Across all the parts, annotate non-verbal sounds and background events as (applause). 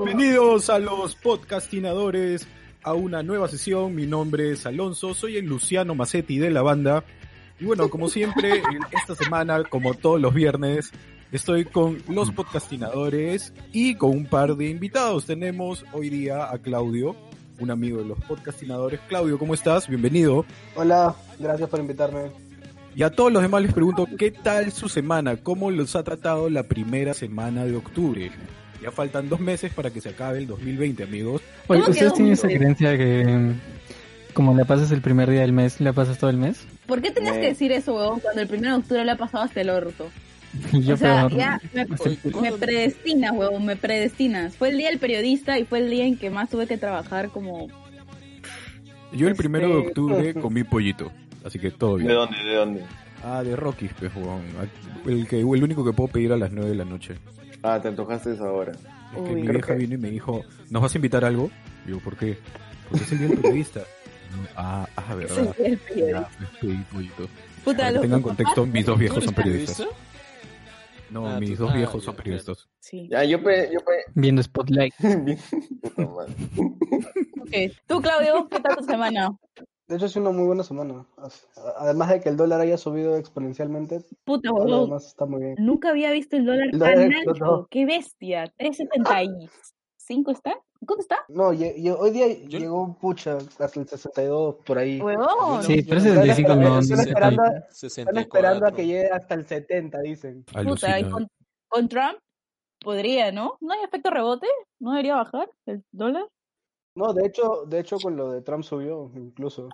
Bienvenidos a los podcastinadores a una nueva sesión. Mi nombre es Alonso, soy el Luciano Macetti de la banda. Y bueno, como siempre, esta semana, como todos los viernes, estoy con los podcastinadores y con un par de invitados. Tenemos hoy día a Claudio, un amigo de los podcastinadores. Claudio, ¿cómo estás? Bienvenido. Hola, gracias por invitarme. Y a todos los demás les pregunto, ¿qué tal su semana? ¿Cómo los ha tratado la primera semana de octubre? Ya faltan dos meses para que se acabe el 2020, amigos. Oye, ¿Cómo ¿ustedes tienen esa creencia que mm, como le pasas el primer día del mes, le pasas todo el mes? ¿Por qué tenías que decir eso, huevón, cuando el 1 de octubre le ha pasado hasta el orto? Y (laughs) yo o sea, peor. ya me, predestinas, huevón, me predestinas. Fue el día del periodista y fue el día en que más tuve que trabajar como... Yo el Este- primero de octubre comí pollito, así que todo ¿De bien. dónde? ¿De dónde? Ah, de Rocky, pues, huevón. El, que, el único que puedo pedir a las 9 de la noche. Ah, te antojaste esa hora. Es que Uy. mi vieja vino y me dijo, ¿nos vas a invitar a algo? Digo, ¿por qué? Porque es el día del periodista. Ah, ah, verdad. el pedí pollito. Puta, Para que tengan contexto, mis dos viejos ¿Tú son (laughs) periodistas. No, Ah, mis dos ah, viejos ya, son periodistas. Sí. Ya, yo pe... Yo pe... Viendo Spotlight. (laughs) Puta madre. Ok. Tú, Claudio, ¿qué tal tu semana? De hecho, es una muy buena semana. Además de que el dólar haya subido exponencialmente, Puta, demás está muy bien. Nunca había visto el dólar El tan dólar alto. explotó. ¡Qué bestia! ¿3.75 está? ¿Cuánto está? No, lle- lle- hoy día Yo- llegó pucha hasta el 62 por ahí. Huevón. Sí, yo pero no- ese 75 no, Están esperando, están esperando a que 64. llegue hasta el 70, dicen. Puta, y con, con Trump podría, ¿no? ¿No hay efecto rebote? ¿No debería bajar el dólar? No, de hecho, de hecho con lo de Trump subió incluso.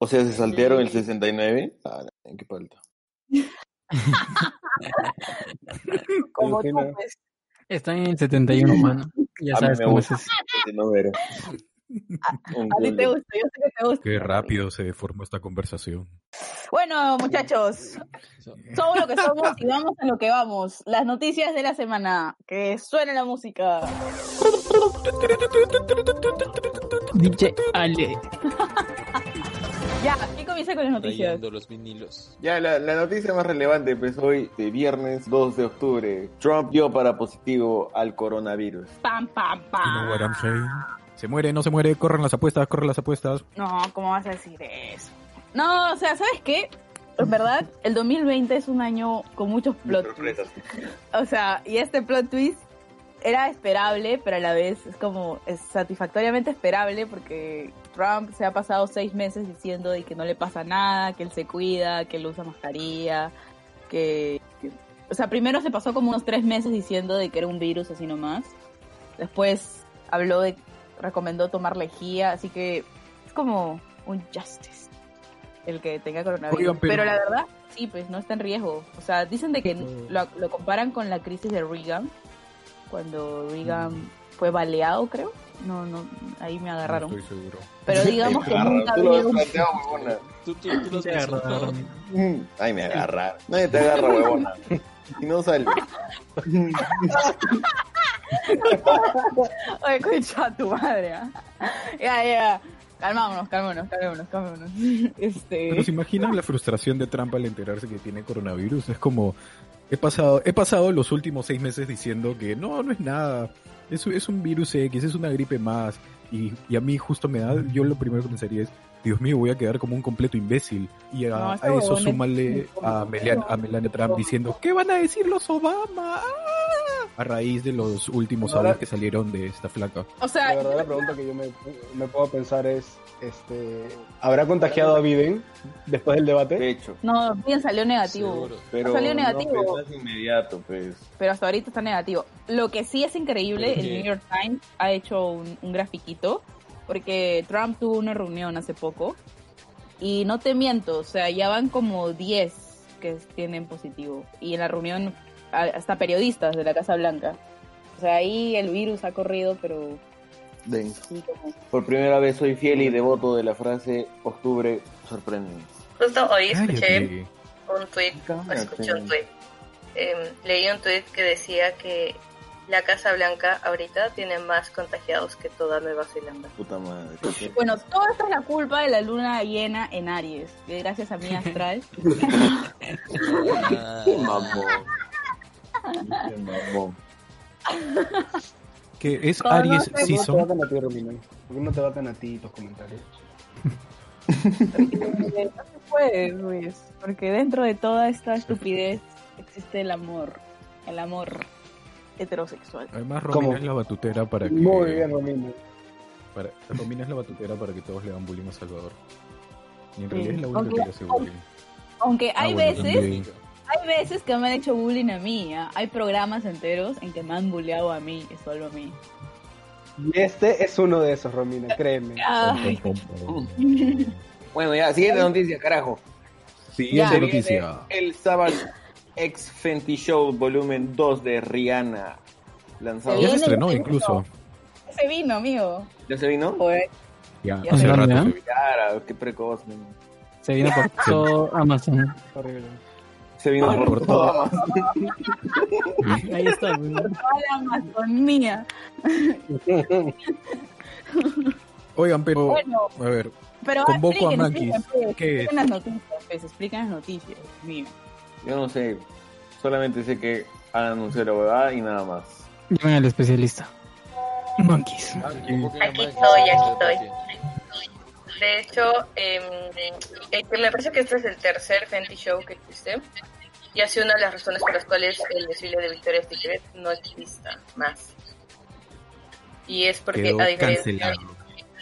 O sea, ¿se saltearon el 69? Ah, ¿en qué falta? (laughs) Como tú, pues. Están en el 71, mano. Ya A mí sabes me cómo gusta. es (laughs) A ti te gusta, yo sé que te gusta. Qué rápido se formó esta conversación. Bueno, muchachos, somos lo que somos y vamos a lo que vamos. Las noticias de la semana. Que suene la música. DJ (laughs) Ale. (laughs) Ya, ¿quién comienza con las noticias? Rayando los vinilos. Ya, la, la noticia más relevante empezó hoy, de viernes 2 de octubre. Trump dio para positivo al coronavirus. Pam, pam, You know what I'm pam. saying? Se muere, no se muere, corren las apuestas, corren las apuestas. No, ¿cómo vas a decir eso? No, o sea, ¿sabes qué? En verdad, el 2020 es un año con muchos plot twists. O sea, y este plot twist era esperable, pero a la vez es como es satisfactoriamente esperable porque Trump se ha pasado seis meses diciendo de que no le pasa nada, que él se cuida, que él usa mascarilla, que, que- o sea, primero se pasó como unos tres meses diciendo de que era un virus así nomás. Después habló de, recomendó tomar lejía, así que es como un justice el que tenga coronavirus. Oigan, pero- pero... la verdad, sí, pues no está en riesgo. O sea, dicen de que lo, lo comparan con la crisis de Reagan, cuando Reagan Mm. Fue baleado, creo. No, no, ahí me agarraron. No estoy seguro. Pero (laughs) digamos que nunca Tú lo has había un... Tú, tú, tú los Te agarra, mencionó. Mm, Ay, me agarra. Nadie te agarra, huevona. Y no sale. (laughs) Oye, concha tu madre. ¿ah? Ya, ya. Calmámonos, calmémonos, calmémonos, calmémonos. (laughs) Este... Pero se imaginan la frustración de Trump al enterarse que tiene coronavirus. Es como, he pasado, he pasado los últimos seis meses diciendo que no, no es nada. Es, es un virus X, es una gripe más. Y, y a mí justo me da, yo lo primero que pensaría es, Dios mío, voy a quedar como un completo imbécil. Y a, No, ese a eso súmale a Melania, a Melania Trump diciendo, ¿qué van a decir los Obama? A raíz de los últimos Ahora- audios que salieron de esta flaca. O sea, La verdad, la pregunta que yo me, me puedo pensar es, este, ¿habrá contagiado a Biden después del De debate? hecho. no, bien salió negativo. Seguro. Pero Salió no negativo. pensás inmediato, pues. pero hasta ahorita está negativo. Lo que sí es increíble, ¿Por el? New York Times ha hecho un, un grafiquito, porque Trump tuvo una reunión hace poco, y no te miento, o sea, ya van como 10 que tienen positivo, y en la reunión hasta periodistas de la Casa Blanca. O sea, ahí el virus ha corrido, pero Ven. sí como... Por primera vez soy fiel y devoto de la frase octubre sorprende. Justo hoy escuché Cállate. un tweet, escuché un tweet. Em, leí un tweet que decía que la Casa Blanca ahorita tiene más contagiados que toda Nueva Zelanda. Puta madre. Bueno, todo esto es la culpa de la luna llena en Aries, gracias a mi (laughs) astral. Ah, Que es Conoce- Aries ¿Por qué no te Season. batan a ti, Romina? ¿Por qué no te batan a ti tus comentarios? no se puede, Luis, porque dentro de toda esta estupidez existe el amor, el amor heterosexual. Además, ¿Cómo? Romina es la batutera para que. Muy bien, Romina. Para, Romina es la batutera para que todos le hagan bullying a Salvador. Y en Sí. realidad es la única Aunque- que le hace bullying. Aunque Ah, hay bueno, veces, también. Hay veces que me han hecho bullying a mí, ¿ah? hay programas enteros en que me han bulleado a mí, y solo a mí. Y este es uno de esos, Romina, créeme. Ay, pom. (laughs) Bueno, ya, siguiente noticia, carajo. Siguiente Ya. noticia. El Sabbath X Fenty Show volumen 2 de Rihanna. Lanzado. Ya se estrenó incluso. ese vino, amigo. ¿Ya se vino? Ya, Ya hace se rato se ¿eh? vino. Claro, qué precoz. man. Se vino por todo Amazon. Horrible. Se vino por, por todo. Ahí está. Toda la Amazonía. Oigan, pero. Bueno, A ver, pero Convoco a pues, ¿Qué es? las noticias, pues, expliquen las noticias, mío. Yo no sé. Solamente sé que han anunciado la huevada y nada más. Llamen al especialista. Monkeys. Aquí estoy, aquí estoy. De hecho, eh, me parece que este es el tercer Fenty Show que existe. Y ha sido una de las razones por las cuales el desfile de Victoria's Secret no exista más. Y es porque quedó a diferencia cancelado.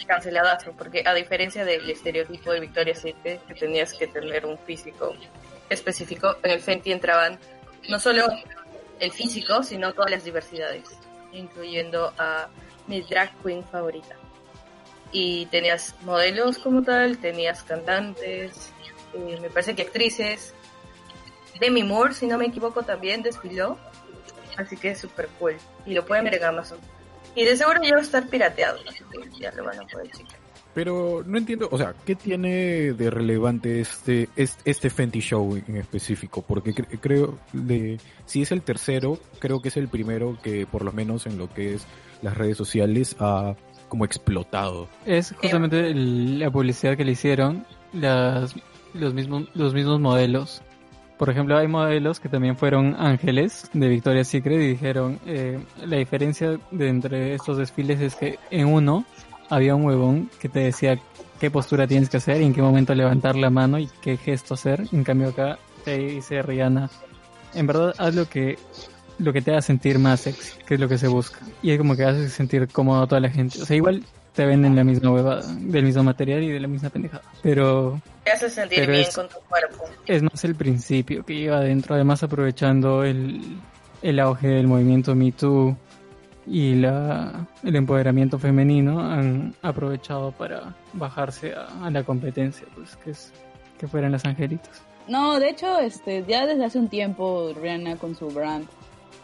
canceladazo, porque a diferencia del estereotipo de Victoria's Secret que tenías que tener un físico específico, en el Fenty entraban no solo el físico, sino todas las diversidades, incluyendo a mi drag queen favorita. Y tenías modelos como tal, tenías cantantes, eh, me parece que actrices. Demi Moore, si no me equivoco, también desfiló. Así que es súper cool. Y lo pueden ver en Amazon. Y de seguro ya va a estar pirateado, ya lo van a poder checar. Pero no entiendo, o sea, ¿qué tiene de relevante este este, este Fenty Show en específico? Porque cre- creo, de si es el tercero, creo que es el primero que por lo menos en lo que es las redes sociales ha como explotado. Es justamente la publicidad que le hicieron las, los, mismos, los mismos modelos. Por ejemplo, hay modelos que también fueron ángeles de Victoria's Secret y dijeron, eh, la diferencia de entre estos desfiles es que en uno había un huevón que te decía qué postura tienes que hacer y en qué momento levantar la mano y qué gesto hacer. En cambio acá te dice Rihanna, en verdad haz lo que lo que te haga sentir más sexy, que es lo que se busca. Y es como que hace sentir cómodo a toda la gente. O sea, igual te venden la misma huevada, del mismo material y de la misma pendejada. Pero Te hace sentir Pero bien es- con tu cuerpo. es más el principio que lleva adentro, además aprovechando el, el auge del movimiento Me Too y la, el empoderamiento femenino, han aprovechado para bajarse a, a la competencia, pues que es que fueran las angelitas. No, de hecho, este, ya desde hace un tiempo Rihanna con su brand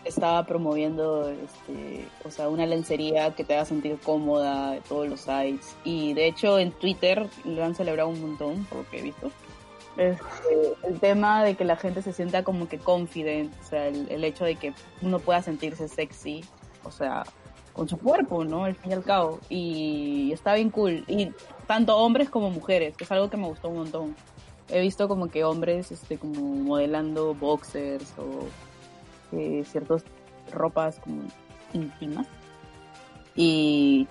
estaba promoviendo, este, o sea, una lencería que te haga sentir cómoda todos los sites. Y de hecho en Twitter lo han celebrado un montón, por lo que he visto. Este, el tema de que la gente se sienta como que confident, o sea, el, el hecho de que uno pueda sentirse sexy, o sea, con su cuerpo, ¿no? Al fin y al cabo. Y está bien cool. Y tanto hombres como mujeres, que es algo que me gustó un montón. He visto como que hombres este como modelando boxers o eh, ciertas ropas como íntimas. Y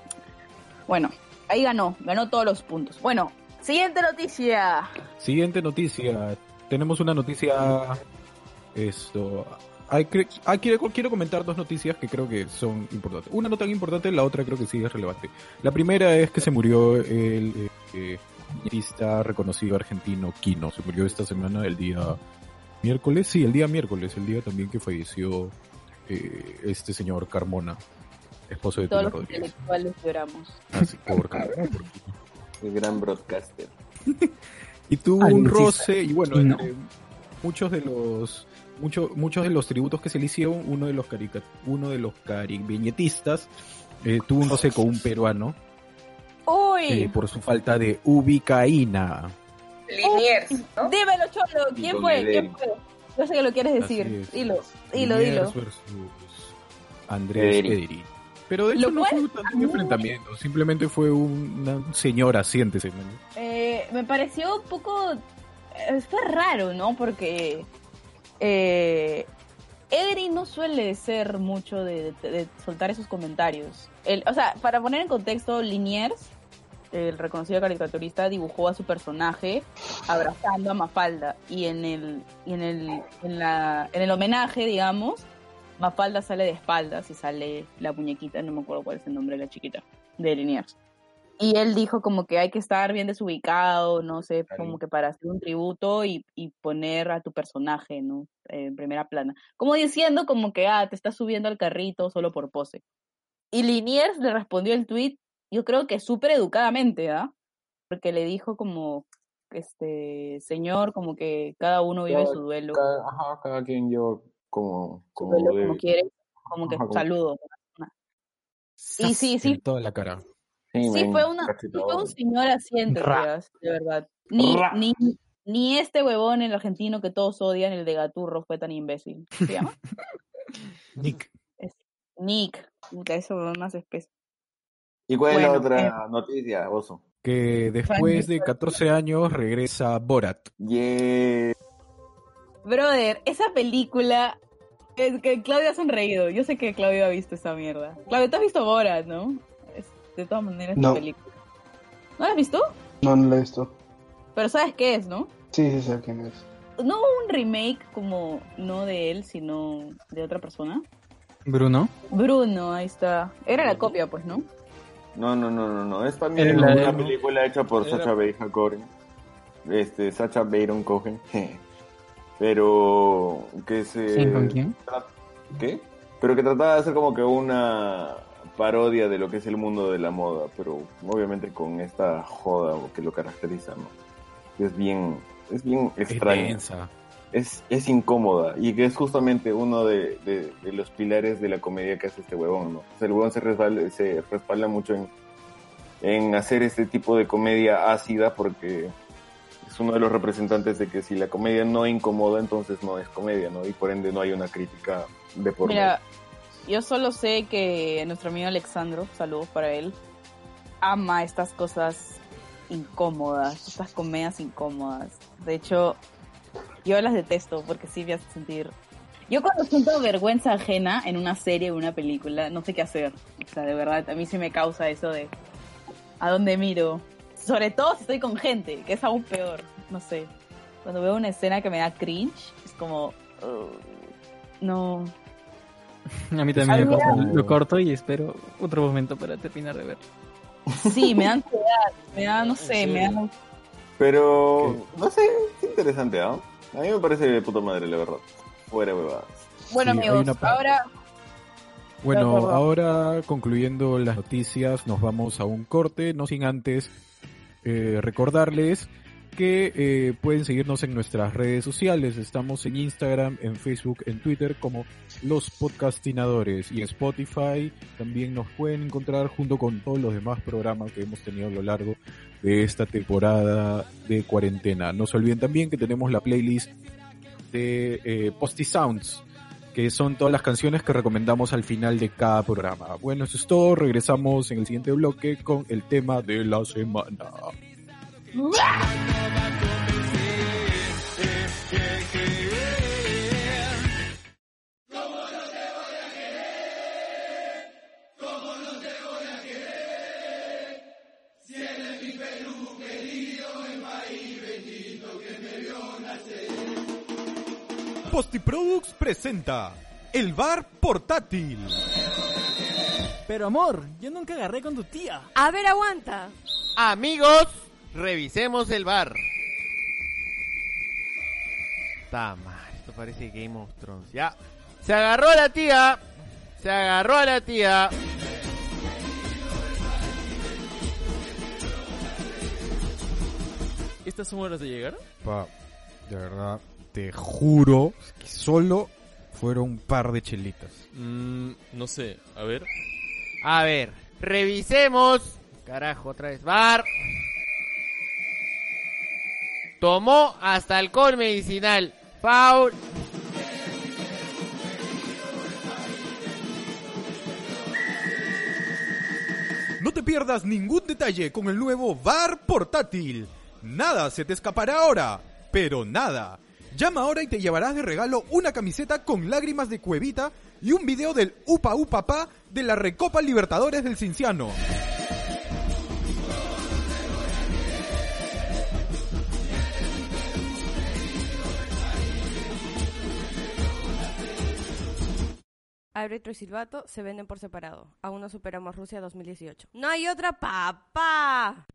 bueno, ahí ganó, ganó todos los puntos. Bueno, siguiente noticia. Siguiente noticia. Tenemos una noticia esto ah, quiero, quiero comentar dos noticias que creo que son importantes. Una no tan importante, la otra creo que sí es relevante. La primera es que se murió el eh, eh, reconocido argentino Kino. Se murió esta semana, el día miércoles. Sí, el día miércoles, el día también que falleció eh, este señor Carmona, esposo de Todos Tula los Rodríguez. intelectuales lloramos. Así, por Carmona, por. El gran broadcaster. (laughs) y tuvo un roce y bueno no. entre muchos de los muchos muchos de los tributos que se le hicieron uno de los carica- uno de los caribeñetistas eh, tuvo un roce con un peruano Uy, eh, por su falta de ubicaína Liniers, ¿no? dímelo, Cholo, ¿quién con fue? ¿Quién fue? Yo sé que lo quieres decir. es. Dilo, dilo, Liniers dilo. versus Andrés pero de hecho no cual- fue tanto un enfrentamiento simplemente fue una señora siéntese. Eh, me pareció un poco... eh, Fue raro, ¿no? Porque... Eh, Edri no suele ser mucho de, de- de soltar esos comentarios. El, o sea, para poner en contexto, Liniers, el reconocido caricaturista, dibujó a su personaje abrazando a Mafalda. Y en el, y en el, en la, en el homenaje, digamos, Mafalda sale de espaldas y sale la muñequita, no me acuerdo cuál es el nombre de la chiquita, de Liniers. Y él dijo como que hay que estar bien desubicado, no sé, Claro. como que para hacer un tributo y, y poner a tu personaje, ¿no? En primera plana. Como diciendo como que, ah, te estás subiendo al carrito solo por pose. Y Liniers le respondió el tweet, yo creo que súper educadamente, ¿ah? Porque le dijo como, este, señor, como que cada uno vive Cada- su duelo, Cada, ajá, cada quien yo como, su como duelo debe. como quiere, como que Ajá, como- saludo. Y sí, sí, en toda la cara Sí, fue, una, sí fue un señor tías, de verdad. Ni, Ra. ni, ni este huevón, el argentino que todos odian, el de Gaturro, fue tan imbécil. ¿Se llama? (laughs) Nick Nick. Puta, eso es más espeso. ¿Y cuál es la otra noticia, Oso? que después de 14 años regresa Borat Yeah. Brother, esa película. Es que Claudia ha sonreído. Yo sé que Claudia ha visto esa mierda. Claudia, tú has visto Borat, ¿no? Es, de todas maneras, No. esta película. ¿No la has visto? No, no lo he visto. Pero sabes qué es, ¿no? Sí, sí sé quién es. No un remake como no de él, sino de otra persona. Bruno. Bruno, ahí está. Era la copia, pues, ¿no? No, no, no, no, no. Es también Era la- una película hecha por Era- Sacha Baron Cohen. Este, Sacha Baron Cohen. (laughs) Pero que se... ¿Quién con quién? ¿Qué? Pero que trataba de hacer como que una parodia de lo que es el mundo de la moda, pero obviamente con esta joda que lo caracteriza, ¿no? Es bien, es bien es densa es, es incómoda y que es justamente uno de, de- de los pilares de la comedia que hace este huevón, ¿no? O sea, el huevón se respalda, se respalda mucho en, en hacer este tipo de comedia ácida porque es uno de los representantes de que si la comedia no incomoda, entonces no es comedia, ¿no? Y por ende no hay una crítica de por medio. Mira, yo solo sé que nuestro amigo Alexandro, saludos para él, ama estas cosas incómodas, estas comedias incómodas. De hecho, yo las detesto porque sí me hace sentir... Yo cuando siento vergüenza ajena en una serie o una película, no sé qué hacer. O sea, de verdad, a mí sí me causa eso de... ¿A dónde miro? Sobre todo si estoy con gente, que es aún peor. No sé. Cuando veo una escena que me da cringe, es como... "Ugh, no, A mí también me pasa. Lo corto y espero otro momento para terminar de ver. Sí, me da ansiedad, me da, no sé, ¿En me da... Pero, no sé, es interesante, ¿ah? A mí me parece de puta madre, la verdad. Fuera huevadas. Bueno, Sí, amigos, ahora... Bueno, ahora concluyendo las noticias, nos vamos a un corte, no sin antes eh, recordarles que eh, pueden seguirnos en nuestras redes sociales. Estamos en Instagram, en Facebook, en Twitter como Los Podcastinadores y en Spotify también nos pueden encontrar junto con todos los demás programas que hemos tenido a lo largo de esta temporada de cuarentena. No se olviden también que tenemos la playlist de eh, Posty Sounds que son todas las canciones que recomendamos al final de cada programa. Bueno, eso es todo. Regresamos en el siguiente bloque con el tema de la semana. Postiproducts presenta El Bar Portátil. Pero amor, yo nunca agarré con tu tía. A ver, aguanta. Amigos, revisemos el bar. Está mal, esto parece Game of Thrones. Ya. Se agarró a la tía. Se agarró a la tía. ¿Estas son horas de llegar? Pa, de verdad, te juro que solo fueron un par de chelitas. Mmm, no sé, a ver. A ver, revisemos. Carajo, otra vez. Bar. Tomó hasta alcohol medicinal. Foul. No te pierdas ningún detalle con el nuevo bar portátil. Nada se te escapará ahora, pero nada. Llama ahora y te llevarás de regalo una camiseta con lágrimas de cuevita y un video del Upa Upa Pa de la Recopa Libertadores del Cinciano. Árbitro y silbato se venden por separado. Aún no superamos Rusia 2018. ¡No hay otra papá!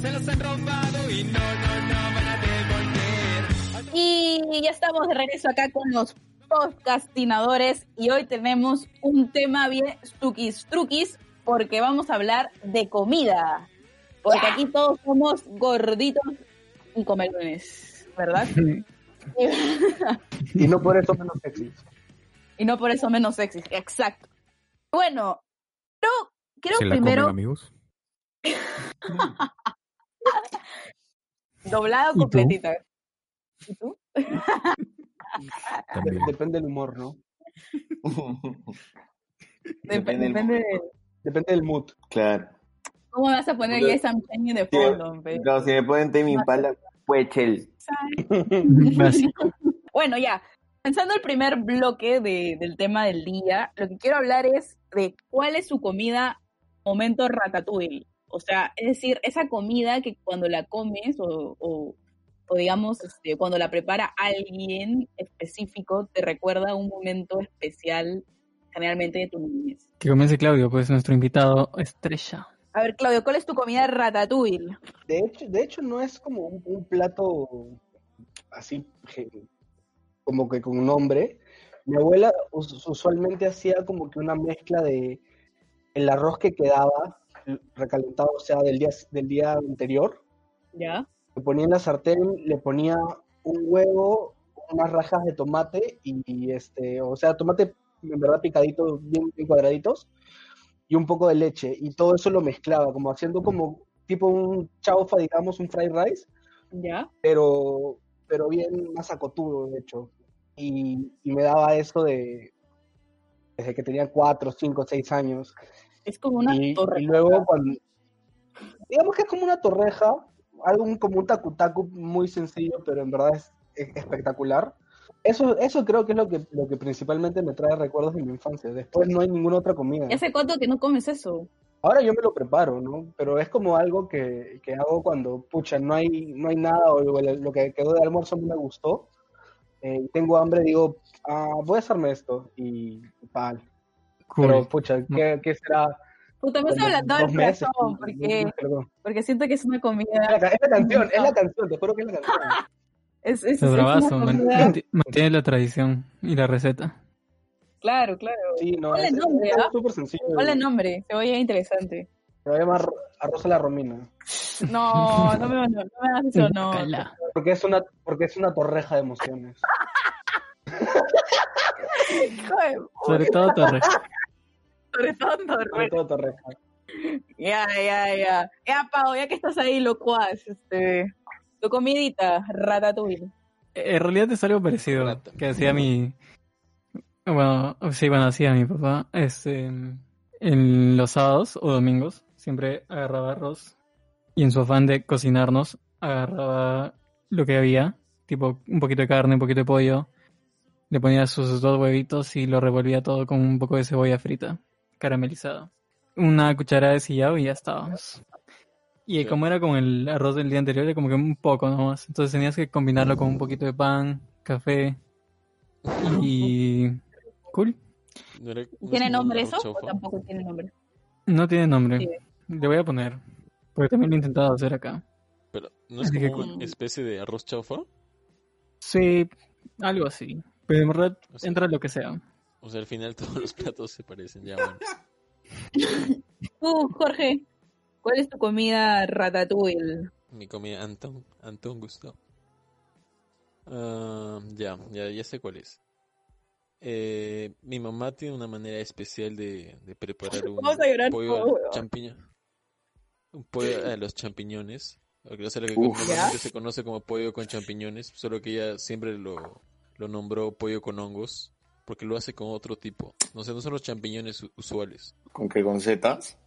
Se los han robado y no, no, no van a devolver. Y ya estamos de regreso acá con los podcastinadores y hoy tenemos un tema bien truquis truquis porque vamos a hablar de comida. Porque aquí todos somos gorditos y comelones, ¿verdad? (laughs) (laughs) Y no por eso menos sexy. Y no por eso menos sexy. Exacto. Bueno, pero quiero ¿Se la primero comen, amigos? (laughs) doblado ¿Y tú? completita. ¿Y tú? También. Depende del humor, ¿no? Dep- Depende del depende de Depende del mood. Claro. cómo vas a poner esa Change de Sí. fondo. pe. Claro, si me ponen Temi Impala, pues chel. (laughs) (laughs) Bueno, ya. Pensando el primer bloque de- del tema del día, lo que quiero hablar es de cuál es su comida momento ratatouille. O sea, es decir, esa comida que cuando la comes o, o- o digamos, este, cuando la prepara alguien específico, te recuerda un momento especial, generalmente de tu niñez. Que comience Claudio, pues nuestro invitado estrella. A ver, Claudio, ¿cuál es tu comida ratatouille? De hecho, de hecho no es como un, un plato así como que con nombre. Mi abuela us- usualmente hacía como que una mezcla de el arroz que quedaba recalentado, o sea, del día, del día anterior. ¿Ya? Le ponía en la sartén, le ponía un huevo, unas rajas de tomate y, y, este, o sea, tomate en verdad picadito, bien, bien cuadraditos, y un poco de leche. Y todo eso lo mezclaba, como haciendo como tipo un chaufa, digamos, un fried rice, ¿Ya? pero, pero bien más acotudo, de hecho. Y, y me daba eso de desde que tenía cuatro, cinco, seis años. Es como una y, torre. y luego cuando digamos que es como una torreja algo como un tacu muy sencillo pero en verdad es, es espectacular eso eso creo que es lo que lo que principalmente me trae recuerdos de mi infancia después no hay ninguna otra comida ¿Y hace cuánto que no comes eso? ahora yo me lo preparo no pero es como algo que, que hago cuando pucha no hay no hay nada o lo, lo que quedó de almuerzo no me gustó eh, tengo hambre digo ah, voy a hacerme esto y pal Cool. pero pucha ¿qué, qué será Puta, me estás hablando del meses, corazón, porque, perdón. porque siento que es una Es comida... la, es la canción, es la canción, te juro que es la canción. (laughs) Es, es, Es es bravazo, mantiene la tradición y la receta. Claro, claro. Sí, no, Ponle nombre, es ¿ah? súper sencillo. Ponle nombre, se oye interesante. Se va a llamar arroz a la romina. No, no me, no, no me hagas eso, no. Porque es una, porque es una torreja de emociones. Sobre todo Torre. sobre todo torre. Sobre todo torreja. Ya, ya, ya. Ya, Pau, ya que estás ahí, locuaz, este... Tu comidita, ratatouille. En realidad es algo parecido Rata. que hacía mi... Bueno, sí, bueno, hacía mi papá. Este, en los sábados o domingos siempre agarraba arroz y en su afán de cocinarnos agarraba lo que había, tipo un poquito de carne, un poquito de pollo, le ponía sus dos huevitos y lo revolvía todo con un poco de cebolla frita, caramelizada. Una cucharada de sillao y ya estábamos. Y Sí. como era con el arroz del día anterior, era como que un poco nomás. Entonces tenías que combinarlo con un poquito de pan, café. Y... Cool. ¿Tiene nombre eso? ¿O tampoco tiene nombre? No tiene nombre. Sí. Le voy a poner. Porque también lo he intentado hacer acá. Pero, ¿no es Así que como cool. una especie de arroz chaufa? Sí, algo así. Pero en verdad O sea- entra lo que sea. O sea, al final (laughs) todos los platos se parecen, ya bueno. (laughs) Tú, Jorge, ¿cuál es tu comida ratatouille? Mi comida Anton, Anton Gusto. Ah, ya, ya, ya sé cuál es. Eh, mi mamá tiene una manera especial de, de preparar un (laughs) Vamos a llorar pollo champiñón. Un pollo (clears throat) a los champiñones. O sea, lo que Uf. normalmente se conoce como pollo con champiñones, solo que ella siempre lo, lo nombró pollo con hongos, porque lo hace con otro tipo. No sé, no son los champiñones usuales. ¿Con qué? ¿Con setas?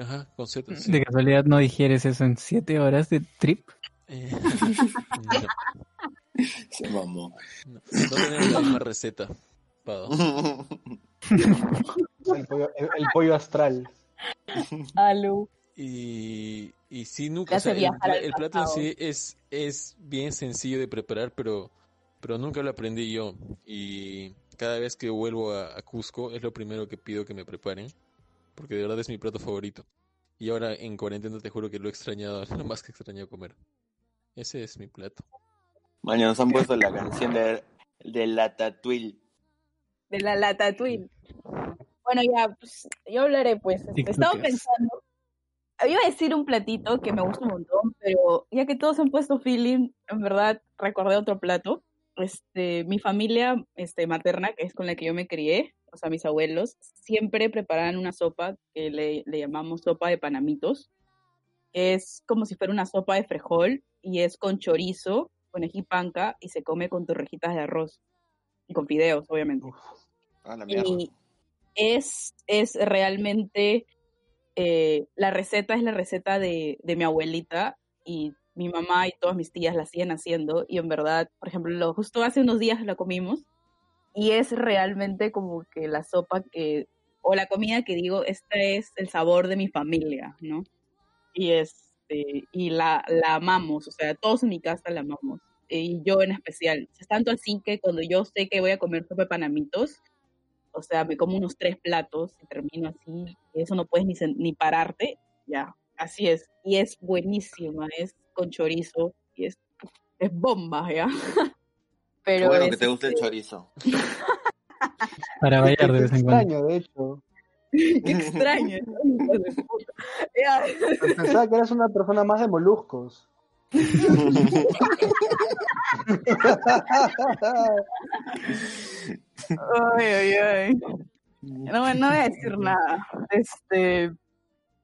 Ajá, con setas, sí. De casualidad no digieres eso en siete horas de trip. Eh, (laughs) Se mamó. no, no tenemos la misma receta, Pado. (laughs) El pollo, el, el pollo astral. Alu. Y, y sí, nunca, o sea, el, plato en sí es, es bien sencillo de preparar, pero, pero nunca lo aprendí yo. Y cada vez que vuelvo a, a Cusco es lo primero que pido que me preparen, porque de verdad es mi plato favorito. Y ahora en cuarentena te juro que lo he extrañado, (laughs) lo más que he extrañado comer. Ese es mi plato. Mañana nos han puesto la canción de, de la tatuil. De la ratatouille. Bueno, ya, pues, yo hablaré, pues. este, estaba pensando. Iba a decir un platito que me gusta un montón, pero ya que todos han puesto feeling, en verdad recordé otro plato. Este, mi familia este, materna, que es con la que yo me crié, o sea, mis abuelos, siempre preparaban una sopa que le, le llamamos sopa de panamitos. Es como si fuera una sopa de frijol y es con chorizo, con ají panca y se come con torrejitas de arroz y con fideos, obviamente. Ah, la. Y es, es realmente, eh, la receta es la receta de, de mi abuelita y mi mamá y todas mis tías la siguen haciendo y en verdad, por ejemplo, lo- justo hace unos días la comimos y es realmente como que la sopa que, o la comida que digo, esta es el sabor de mi familia, ¿no? Y este, y la, la amamos, o sea, todos en mi casa la amamos, y yo en especial. Es tanto así que cuando yo sé que voy a comer sopa panamitos, o sea, me como unos tres platos y termino así, y eso no puedes ni, ni pararte, ya, así es. Y es buenísima, es con chorizo, y es, es bomba, ya. (laughs) Pero bueno es, que te guste el este, chorizo. (laughs) Para bailar de vez en cuando. extraño, de hecho. (laughs) Qué extraño. Pensaba que eras una persona más de moluscos. Ay, ay, ay. No, voy a decir nada. Este.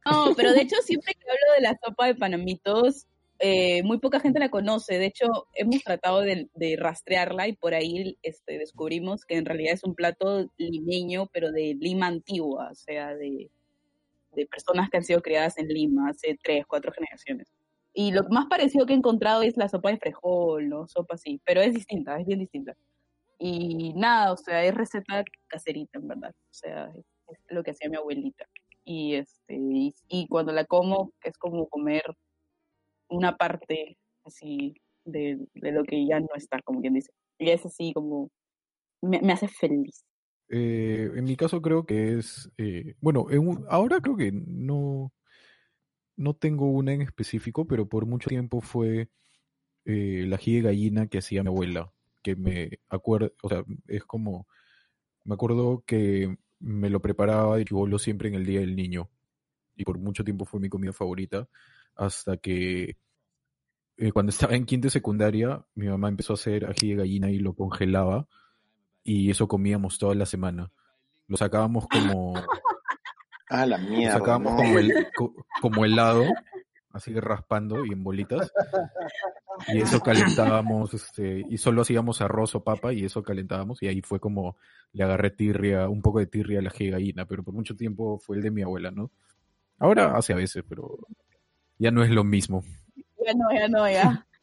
No, pero de hecho, siempre que hablo de la sopa de panamitos, eh, muy poca gente la conoce. De hecho, hemos tratado de, de rastrearla y por ahí este, descubrimos que en realidad es un plato limeño, pero de Lima antigua, o sea, de, de personas que han sido criadas en Lima hace tres, cuatro generaciones. Y lo más parecido que he encontrado es la sopa de frijol, ¿no? Sopa así, pero es distinta, es bien distinta. Y nada, o sea, es receta caserita, en verdad. O sea, es, lo que hacía mi abuelita. Y, este, y, cuando la como, es como comer una parte así de, de lo que ya no está, como quien dice. Y es así como, me, me hace feliz. Eh, en mi caso creo que es, eh, bueno, en un- ahora creo que no, no tengo una en específico, pero por mucho tiempo fue eh, el ají de gallina que hacía mi abuela, que me acuerdo, o sea, es como, me acuerdo que me lo preparaba de chibolo siempre en el Día del Niño, y por mucho tiempo fue mi comida favorita, hasta que eh, cuando (laughs) estaba en quinta secundaria, mi mamá empezó a hacer ají de gallina y lo congelaba, y eso comíamos toda la semana. Lo sacábamos como, (laughs) Ah, la lo mierda. sacábamos no. como, el, (laughs) co- como helado, así raspando y en bolitas. Y eso calentábamos, este, y solo hacíamos arroz o papa y eso calentábamos. Y ahí fue como le agarré tirria, un poco de tirria a la gallina, pero por mucho tiempo fue el de mi abuela, ¿no? Ahora hace a veces, pero ya no es lo mismo. Ya no, ya no, ya. (laughs)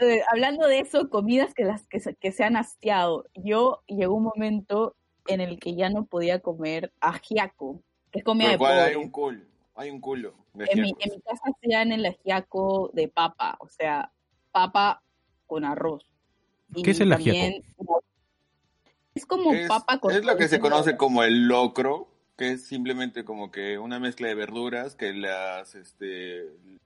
Eh, hablando de eso, comidas que las que se, que se han hastiado. Yo llegó un momento en el que ya no podía comer ajiaco, que es comida Pero de ¿cuál? hay pobre. un culo. Hay un culo. de En mi, en mi casa hacían el ajiaco de papa, o sea, papa con arroz. Y ¿Qué es el ajiaco? también- Es como Es, papa con es lo que se conoce como el locro, que es simplemente como que una mezcla de verduras que las, este,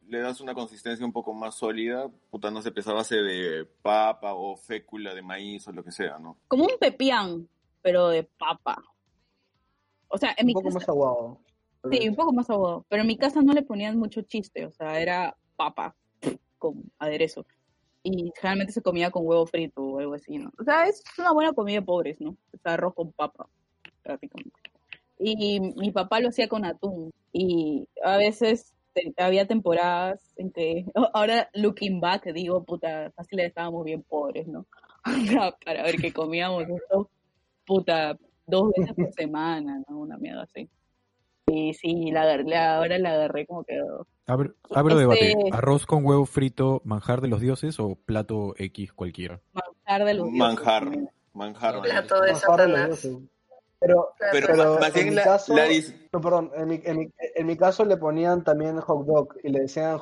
le das una consistencia un poco más sólida, puta, no sé, pues a base de papa o fécula de maíz o lo que sea, ¿no? Como un pepián, pero de papa. O sea, en Un mi poco casa, más aguado. Sí, un poco más aguado, pero en mi casa no le ponían mucho chiste, o sea, era papa con aderezo. Y generalmente se comía con huevo frito o algo así, ¿no? O sea, es una buena comida de pobres, ¿no? O sea, arroz con papa, prácticamente. Y mi papá lo hacía con atún. Y a veces te- había temporadas en que, ahora looking back, digo, puta, fácil estábamos bien pobres, ¿no? (laughs) Para, ver que comíamos esto, puta, dos veces por (laughs) semana, ¿no? Una mierda así. Y sí, la, ahora la agarré como que... Abro, abro Este- debate. ¿Arroz con huevo frito, manjar de los dioses o plato X cualquiera? Manjar de los dioses Manjar, manjar. Plato de Manjar de los Satanás. dioses. Pero, Pero, pero más en bien mi la, caso, la dis- no, perdón, en mi, en, mi, en mi caso le ponían también hot dog y le decían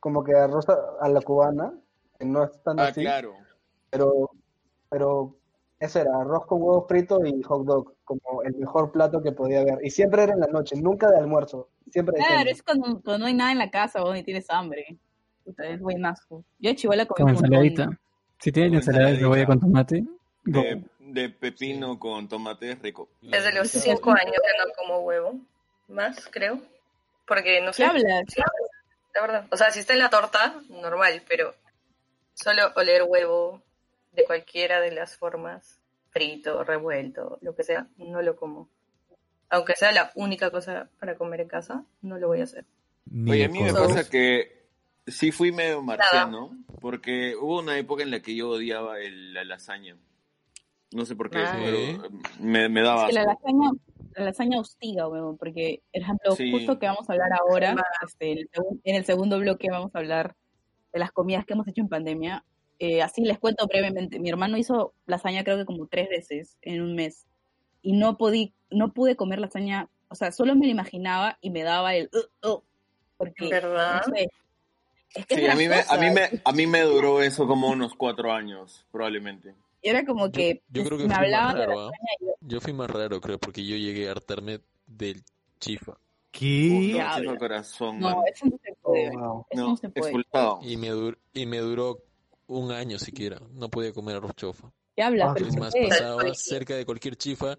como que arroz a, a la cubana, que no es tan Ah, así, claro. pero, pero eso era arroz con huevo frito y hot dog, como el mejor plato que podía haber. Y siempre era en la noche, nunca de almuerzo, siempre de Claro, cena. es cuando, cuando no hay nada en la casa o ni tienes hambre. Puta, es buenazo. Yo de chivola comí Con ensaladita. Si tienen Con ensalada de cebolla con tomate. De, de pepino con tomate es rico. Desde los cinco años que no como huevo. Más, creo. Porque no sé. ¿Qué hablas? Sí, la verdad. O sea, si está en la torta, normal, pero solo oler huevo de cualquiera de las formas, frito, revuelto, lo que sea, no lo como. Aunque sea la única cosa para comer en casa, no lo voy a hacer. Ni Oye, a mí me pasa que sí fui medio marciano, porque hubo una época en la que yo odiaba el- la lasaña. No sé por qué, Ah. pero me, me daba Es que la lasaña, la lasaña hostiga, weón, porque, por ejemplo, Sí. justo que vamos a hablar ahora, este, en el segundo bloque vamos a hablar de las comidas que hemos hecho en pandemia. Eh, así les cuento brevemente. Mi hermano hizo lasaña creo que como tres veces en un mes y no podí, no pude comer lasaña, o sea, solo me lo imaginaba y me daba el "Uh, uh", porque ¿Verdad? no sé, es que Sí, a mí, me, a, mí me, a mí me duró eso como unos cuatro años, probablemente. Era como que Yo creo que me fui más hablaban de raro, ¿ah? lasaña y yo, Yo fui más raro, creo, porque yo llegué a hartarme del chifa. ¿Qué? Chifa habla. corazón, no, eso no se puede. Oh, wow. Eso No, no se puede. expulsado. Y me, y me duró un año siquiera. No podía comer arroz chofa. ¿Qué habla? Ah, Es más, pasaba cerca de cualquier chifa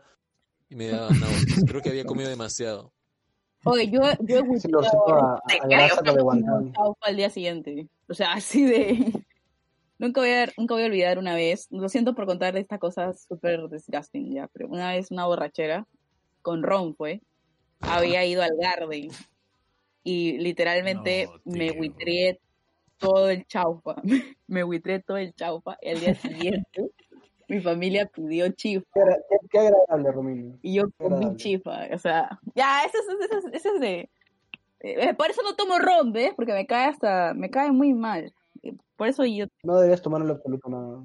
y me daba náuseas. Creo que había comido demasiado. Oye, yo, yo he a, chaufa al día siguiente. O sea, así de... (laughs) Nunca voy, a, nunca voy a olvidar una vez, lo siento por contar estas cosas súper disgusting ya, pero una vez una borrachera, con Ron fue, había ido al Garden y literalmente No, me buitré todo el chaufa, (laughs) me buitré todo el chaufa y al día siguiente mi familia pidió chifa Qué, agra- qué- qué agradable, Romino. y yo comí chifa, o sea, ya, eso es, eso es, eso es de... eh, por eso no tomo ron, ¿ves? Porque me cae hasta, me cae muy mal. Eh, Por eso yo No debes tomar en lo absoluto nada.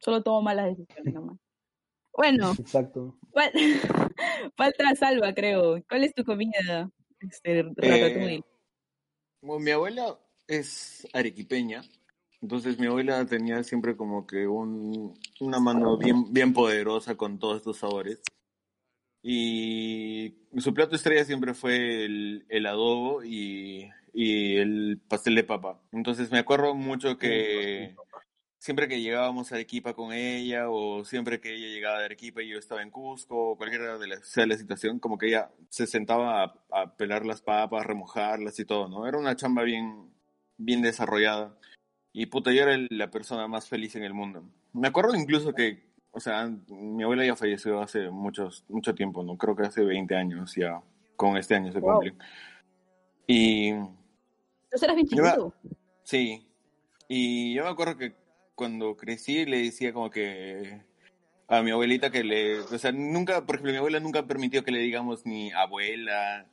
solo tomo malas decisiones nomás. Bueno, (laughs) Exacto. fal- (laughs) falta Salva, creo. ¿Cuál es tu comida? Este, ratatouille? Eh, Bueno, mi abuela es arequipeña, entonces mi abuela tenía siempre como que un, una mano bien, bien poderosa con todos estos sabores. Y su plato estrella siempre fue el, el adobo y, y el pastel de papa. Entonces me acuerdo mucho que siempre que llegábamos a Arequipa con ella o siempre que ella llegaba de Arequipa y yo estaba en Cusco o cualquiera de la, sea la situación, como que ella se sentaba a, a pelar las papas, remojarlas y todo, ¿no? Era una chamba bien, bien desarrollada. Y puta, yo era la persona más feliz en el mundo. Me acuerdo incluso que, o sea, mi abuela ya falleció hace muchos, mucho tiempo, ¿no? Creo que hace 20 años ya, con este año se Wow. cumplen. Y ¿Tú eras bien me- chiquito? Sí, y yo me acuerdo que cuando crecí le decía como que a mi abuelita que le, o sea, nunca, por ejemplo, mi abuela nunca permitió que le digamos ni abuela,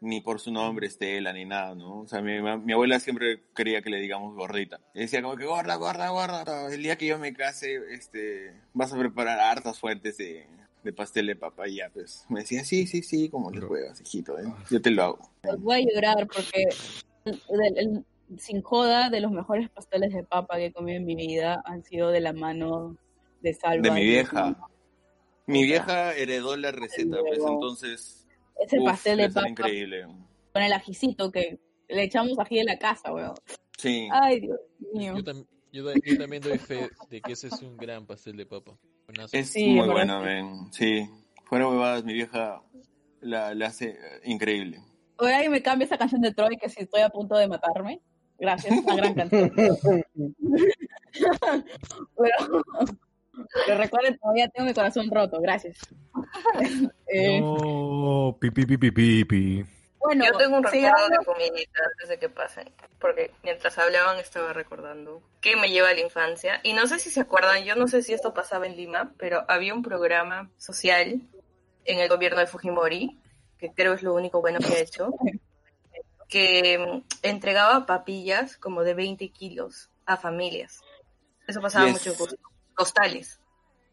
ni por su nombre Estela, ni nada, ¿no? O sea, mi, mi abuela siempre quería que le digamos gordita. Y decía como que gorda, gorda, gorda, el día que yo me case, este, vas a preparar hartas fuentes de, de pastel de papaya, pues. Me decía, sí, sí, sí, como le juegas, hijito, ¿eh? yo te lo hago. Pues voy a llorar porque el- el- el- sin joda, de los mejores pasteles de papa que he comido en mi vida han sido de la mano de Salva. De mi y vieja. Mi vieja heredó la receta, pues entonces. Ese uf, pastel de papa increíble. con el ajicito que le echamos ají de la casa, weón. Sí. Ay, Dios mío. Yo, tam- yo da- yo también doy fe de que ese es un gran pastel de papa. Buenazo. Es Sí, muy bueno, ven. Sí. Fuera huevadas, mi vieja la, la hace eh, increíble. Oye, alguien me cambia esa canción de Troy que si estoy a punto de matarme. Gracias, es una gran canción. (laughs) (laughs) Pero, pero recuerden, todavía tengo mi corazón roto, gracias. (laughs) Eh, No, pi, pi, pi, pi, pi. Bueno, Yo tengo un recuerdo sigamos. de comidita antes de que pasen, porque mientras hablaban estaba recordando que me lleva a la infancia. Y no sé si se acuerdan, yo no sé si esto pasaba en Lima, pero había un programa social en el gobierno de Fujimori, que creo es lo único bueno que ha hecho, (laughs) que mm, entregaba papillas como de 20 kilos a familias. Eso pasaba Yes. mucho en Cusco. Costales.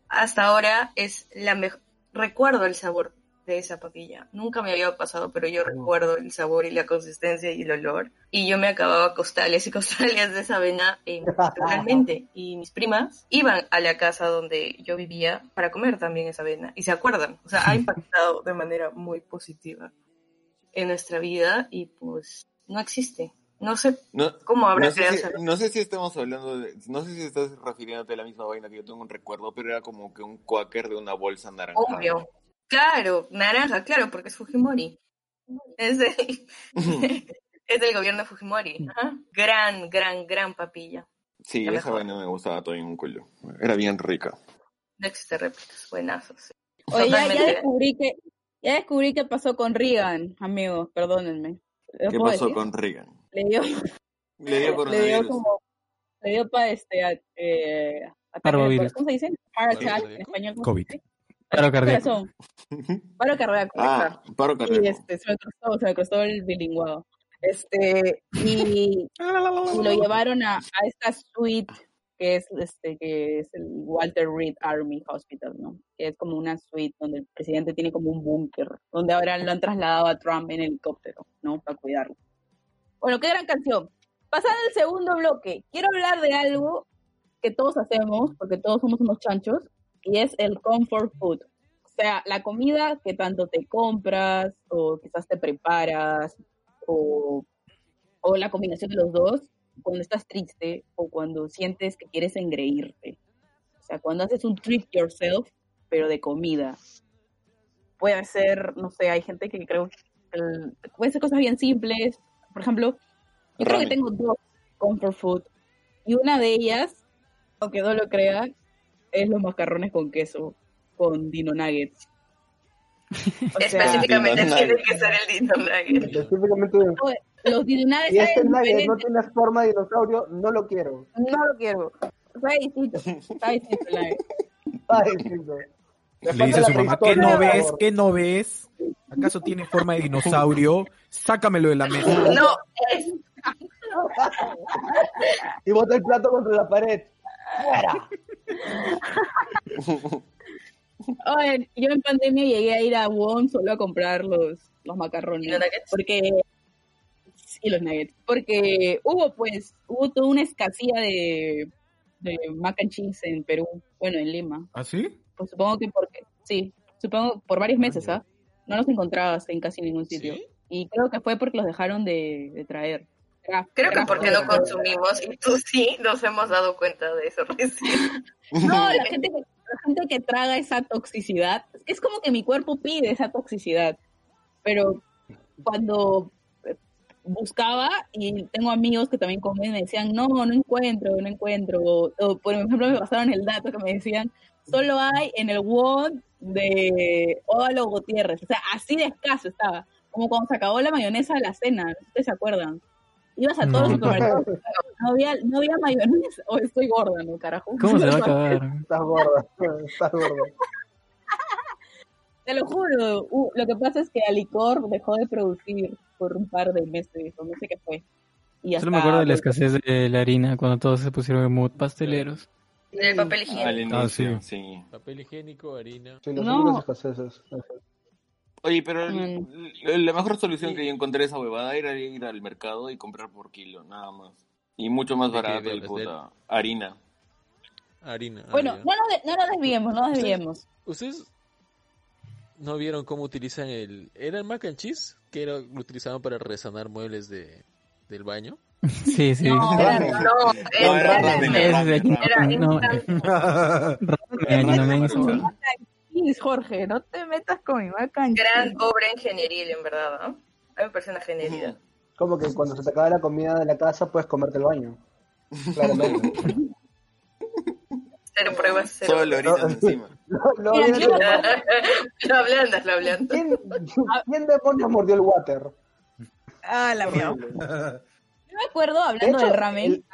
Hasta ahora es la mejor. Recuerdo el sabor de esa papilla. Nunca me había pasado, pero yo recuerdo el sabor y la consistencia y el olor. Y yo me acababa costales y (laughs) costales de esa avena eh, naturalmente. (laughs) Y mis primas iban a la casa donde yo vivía para comer también esa avena. Y se acuerdan. O sea, ha (laughs) impactado de manera muy positiva en nuestra vida y pues no existe. No sé No, cómo habrá no, sé creado si, no sé si estamos hablando de. No sé si estás refiriéndote a la misma vaina que yo tengo un recuerdo, pero era como que un quaker de una bolsa naranja. Obvio. Claro, naranja, claro, porque es Fujimori. Es del, (laughs) (laughs) es del gobierno de Fujimori. Ajá. Gran, gran, gran papilla. Sí, La esa vaina me gustaba todavía un culo. Era bien rica. No existe réplicas, buenazos. sí. Oye, ya, descubrí que ya descubrí qué pasó con Reagan, amigos, perdónenme. ¿Lo ¿Qué pasó decir? con Reagan? Le dio, Le dio le coronavirus. dio como, le dio para este, eh, ataque. ¿cómo se dice? Heart attack Cardíaco. en español. ¿cómo COVID. Paro cardíaco. Corazón. Paro cardíaco. Ah, paro Y cardíaco. este, se me cruzó, se me cruzó el bilinguado. Este, y, y lo llevaron a, a esta suite que es este que es el Walter Reed Army Hospital, ¿no? Que es como una suite donde el presidente tiene como un búnker, donde ahora lo han trasladado a Trump en helicóptero, ¿no? Para cuidarlo. Bueno, qué gran canción. Pasando al segundo bloque, quiero hablar de algo que todos hacemos, porque todos somos unos chanchos, y es el comfort food. O sea, la comida que tanto te compras o quizás te preparas o, o la combinación de los dos cuando estás triste o cuando sientes que quieres engreírte. O sea, cuando haces un treat yourself, pero de comida. Puede ser, no sé, hay gente que creo que puede ser cosas bien simples. Por ejemplo, yo creo que tengo dos comfort food y una de ellas, aunque no lo crea, es los macarrones con queso con Dino Nuggets. O sea, Específicamente tiene que ser el Dino Nugget. Específicamente, los Dino Nuggets si este nugget no tiene forma de dinosaurio, no lo quiero. No lo quiero. Está distinto. Está distinto el nugget. Ay, distinto. Le dice a su mamá, ¿qué no ves? ¿Qué no ves? ¿Acaso tiene forma de dinosaurio? Sácamelo de la mesa. No, es Y bota el plato contra la pared. ¡Fuera! Oye, yo en pandemia llegué a ir a Won solo a comprar los, los macarrones. ¿Y los nuggets? Porque. Sí, los nuggets. Porque hubo, pues, hubo toda una escasía de, de mac and cheese en Perú. Bueno, en Lima. ¿Ah, sí? Pues supongo que porque. Sí, supongo por varios meses, ¿ah? No los encontrabas en casi ningún sitio. ¿Sí? Y creo que fue porque los dejaron de, de traer. Era- Creo que porque no consumimos y tú sí nos hemos dado cuenta de eso recién. (laughs) No, la (laughs) gente, que, la gente que traga esa toxicidad, es como que mi cuerpo pide esa toxicidad, pero cuando buscaba y tengo amigos que también comen y me decían, no, no encuentro, no encuentro, o, o, por ejemplo me pasaron el dato que me decían, solo hay en el WOD de Óvalo Gutiérrez, o sea, así de escaso estaba, como cuando se acabó la mayonesa de la cena, ¿no ¿ustedes se acuerdan? Ibas a todos los No. supermercados, no había, no había mayonesa, (laughs) o estoy gorda, ¿no, carajo? ¿Cómo se va a (laughs) acabar? Estás gorda. Estás gorda. Te lo juro, uh, lo que pasa es que Alicor dejó de producir por un par de meses, o no sé qué fue. Y Solo me acuerdo de la escasez de la harina cuando todos se pusieron en mood pasteleros. El papel higiénico. Ah, sí. sí. Papel higiénico, harina. Sí, los No. escaseces. Oye, pero el- el- la mejor solución que yo encontré esa huevada era ir al mercado y comprar por kilo, nada más. Y mucho más ¿De qué barato, hablas? puta, harina. Harina. ah, Bueno, no nos, de- no nos desviemos, no nos desviemos. ¿Ustedes no vieron cómo utilizan el... ¿Era el mac and cheese? Que era, lo utilizaban para resanar muebles de, del baño. Sí, sí. No, era- No, No, era No, no Jorge, no te metas con mi macan. gran obra ingenieril, en verdad, ¿no? A mí me parece una genialidad. Como que cuando se te acaba la comida de la casa puedes comerte el baño. Claramente. Cero pruebas, cero. Solo ahorita encima. No, no, Mira, yo (laughs) lo ablandas, lo ablandas. ¿quién, ¿Quién demonios mordió el water? Ah, la mía. Yo me acuerdo, hablando De hecho, del ramen, el-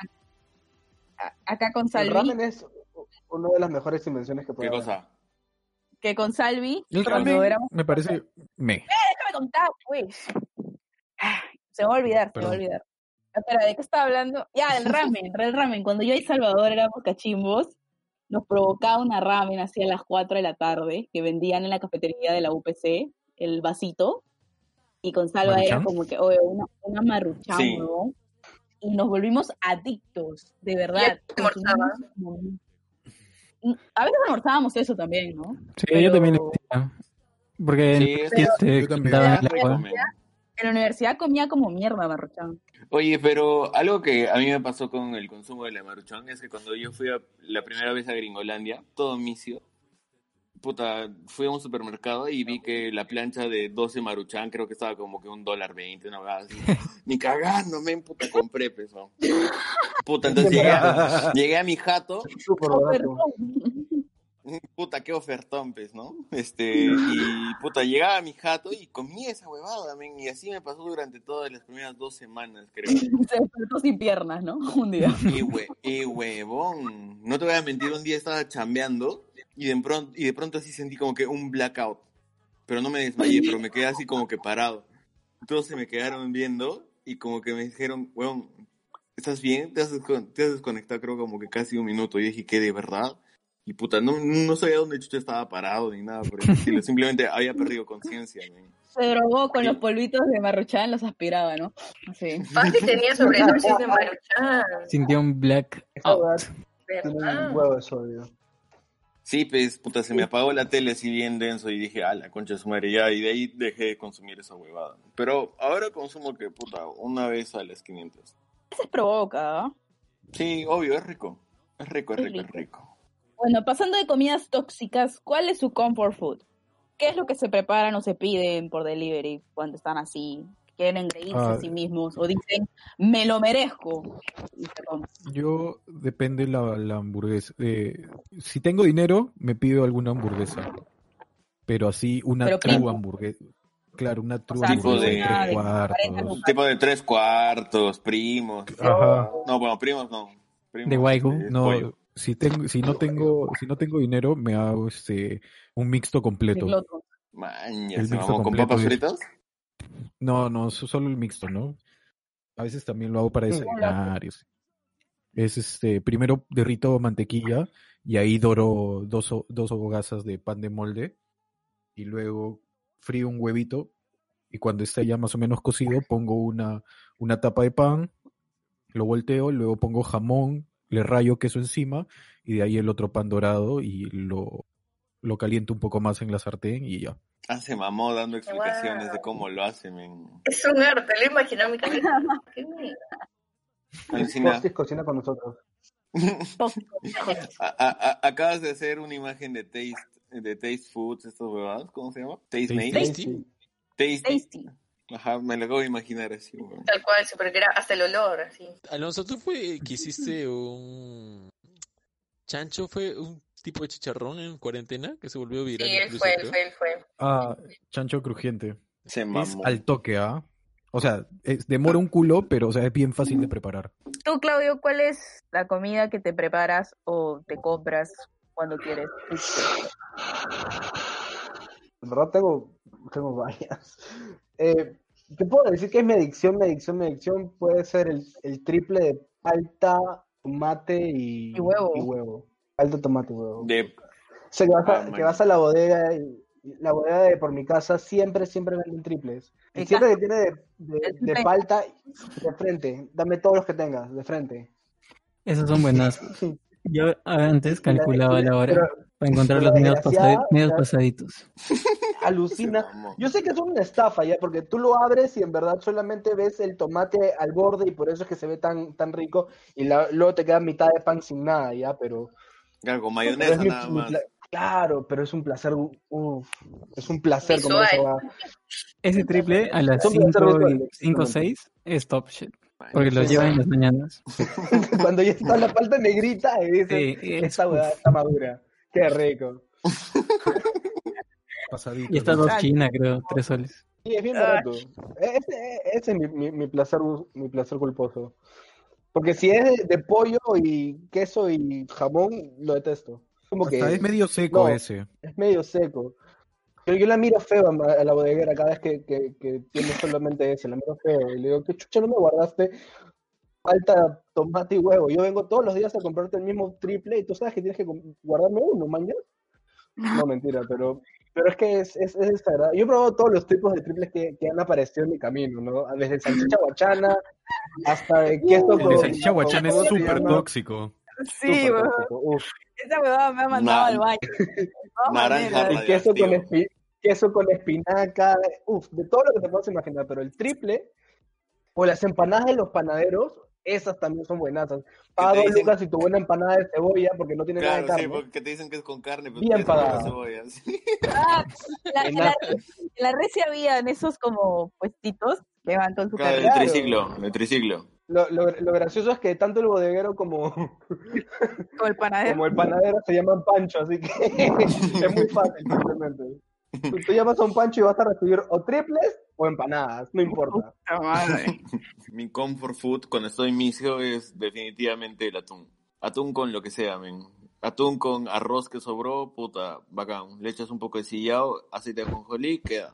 acá con El Salvi, ramen es una de las mejores invenciones que puede ¿Qué haber. cosa? que con Salvi, El ramen éramos... me parece me. Déjame contar, pues. Ah, Se me va a olvidar, se me va a olvidar. Espera, ¿de qué estaba hablando? Ya, del (laughs) ramen, del ramen. Cuando yo y Salvador éramos cachimbos, nos provocaba una ramen así a las 4 de la tarde, que vendían en la cafetería de la UPC, el vasito, y con Salva era como que, oye, una, una maruchan, Sí. ¿no? Y nos volvimos adictos, de verdad. A veces almorzábamos eso también, ¿no? Sí, Pero- yo también. Porque Sí, en- pero- te Yo también. daban el Pero- agua. En la universidad comía como mierda maruchan. Oye, pero algo que a mí me pasó con el consumo de la maruchan es que cuando yo fui a, la primera vez a Gringolandia, todo misio, puta, fui a un supermercado y vi que la plancha de 12 maruchan creo que estaba como que un dólar veinte, una vez así. Ni cagando, men, puta, compré, peso. Puta, (laughs) entonces llegué a, (laughs) llegué a mi jato, (laughs) puta, qué ofertón, pues, ¿no? Este, y puta, llegaba a mi jato y comía esa huevada, men, y así me pasó durante todas las primeras dos semanas, creo. Se despertó sin piernas, ¿no? Un día. Y, hue- y huevón, no te voy a mentir, un día estaba chambeando y de pronto, y de pronto así sentí como que un blackout. Pero no me desmayé, pero me quedé así como que parado. Todos se me quedaron viendo y como que me dijeron, huevón, ¿estás bien? Te has, te has desconectado creo como que casi un minuto. Y dije, ¿qué de verdad? Y puta, no, no sabía dónde chucha estaba parado ni nada por el. (laughs) Simplemente había perdido conciencia. Se drogó con los polvitos de Marruchan, los aspiraba, ¿no? Así. Fácil tenía sobredosis (laughs) de maruchan, Sintió un black Esa out. tiene ¿verdad? un huevo de sodio. Sí, pues, puta, se me apagó la tele así bien denso y dije, ah, la concha de su madre, ya, y de ahí dejé de consumir esa huevada. Pero ahora consumo que, puta, una vez a las 500. Se provoca, ¿ah? Sí, obvio, es rico. Es rico, es Es rico, es rico. rico. Bueno, pasando de comidas tóxicas, ¿cuál es su comfort food? ¿Qué es lo que se preparan o se piden por delivery cuando están así? Quieren reírse Ah. a sí mismos o dicen, me lo merezco. Yo depende la, la hamburguesa. Eh, si tengo dinero, me pido alguna hamburguesa. Pero así, una Pero true primo. hamburguesa. Claro, una true sea, hamburguesa de- de de tres 40 cuartos. Tipo de tres cuartos, primos. Ajá. No, bueno, primos no. Primos, De este, es No, pollo. si tengo, si no tengo, si no tengo dinero, me hago este un mixto completo. De. Maña, se mixto mamó con completo papas es- fritas. No, no, so- solo el mixto, ¿no? A veces también lo hago para desayunar. Es este, primero derrito mantequilla y ahí doro dos, dos hogazas de pan de molde y luego frío un huevito y cuando esté ya más o menos cocido pongo una, una tapa de pan, lo volteo, luego pongo jamón, le rayo queso encima y de ahí el otro pan dorado y lo, lo caliento un poco más en la sartén y ya. Ah, se mamó dando explicaciones de cómo lo hacen, men. Es un arte, lo imaginé en mi cabeza. (laughs) Qué mierda. Cocina con nosotros. (laughs) A- a- a- acabas de hacer una imagen de Taste, de Taste Foods, estos huevadas, ¿cómo se llama? Taste Tasty. Made. Tasty. Tasty. Tasty. Ajá, me lo acabo de imaginar así, weón. Tal cual, sí, porque era hasta el olor, así. Alonso, ¿tú fue que hiciste un chancho? ¿Fue un tipo de chicharrón en cuarentena que se volvió Sí, viral? él incluso, fue, él fue, él fue. Ah, chancho crujiente. Se Es mamó. al toque, ¿ah? O sea, es- demora un culo, pero o sea, es bien fácil de preparar. Tú, Claudio, ¿cuál es la comida que te preparas o te compras cuando quieres? En verdad tengo, tengo varias. (laughs) Eh, te puedo decir que es mi adicción, mi adicción, mi adicción. Puede ser el, el triple de palta, tomate y, Y huevo. y huevo. Palta, tomate y huevo. De... O sea, que vas, Ah, a, que man. vas a la bodega y la bodega de por mi casa siempre, siempre venden triples. El Siempre que tiene de, de, de palta de frente. Dame todos los que tengas, de frente. Esos son buenas. (laughs) Yo antes calculaba la hora Pero para encontrar los medios, pasadi- medios pasaditos. (laughs) alucina. Yo sé que es una estafa, ¿ya? Porque tú lo abres y en verdad solamente ves el tomate al borde y por eso es que se ve tan, tan rico. Y la- luego te queda mitad de pan sin nada, ¿ya? Pero. Claro, con pero es mayonesa nada mi más. Claro, pero es un placer. uf, es un placer comer esa Visual. hueá. Ese triple a las Son placer 5 visual, y 5 o exactamente. 6 es top shit. Porque lo llevan en las mañanas. (laughs) Cuando ya está la palta negrita y dices, Sí, es- esta está madura. Qué rico. Pasadito. (laughs) Y está ¿no? dos China, creo, 3 soles. Sí, es bien barato. Ese, ese es mi, mi, mi placer, mi placer culposo. Porque si es de, de pollo y queso y jamón, lo detesto. Como que es medio seco no, ese. es medio seco. Pero yo la miro feo a la bodeguera cada vez que, que, que tiene solamente ese, la miro feo. Y le digo, ¿qué chucha no me guardaste? Falta tomate y huevo. Yo vengo todos los días a comprarte el mismo triple y tú sabes que tienes que guardarme uno, mañana. (laughs) No, mentira, pero, pero es que es, es, es desagradable. Yo he probado todos los tipos de triples que, que han aparecido en mi camino, ¿no? Desde salchicha guachana hasta de queso El con... de salchicha guachana es ¿cómo se súper tóxico. Sí, weón. Esa huevada me ha mandado al baño. (laughs) Naranja. Y queso con, espi- queso con espinaca, uff, de todo lo que te puedas imaginar, pero el triple o las empanadas de los panaderos, esas también son buenazas. Paga dos dicen- lucas y tu buena empanada de cebolla porque no tiene Claro, nada de sí, carne. porque te dicen que es con carne, pero Bien pagada. cebolla. sí. Ah, la, en la, la red sí habían esos como puestitos que van con su Claro, el carrera. Claro. triciclo, el triciclo. Lo, lo, lo gracioso es que tanto el bodeguero como, (laughs) el panadero. como el panadero se llaman Pancho, así que (laughs) es muy fácil simplemente. (laughs) Tú llamas a un Pancho y vas a recibir o triples o empanadas, no importa. Puta madre. (laughs) Mi comfort food cuando estoy misio es definitivamente el atún. Atún con lo que sea, men. Atún con arroz que sobró, puta, bacán. Le echas un poco de sillao, aceite de ajonjolí, queda.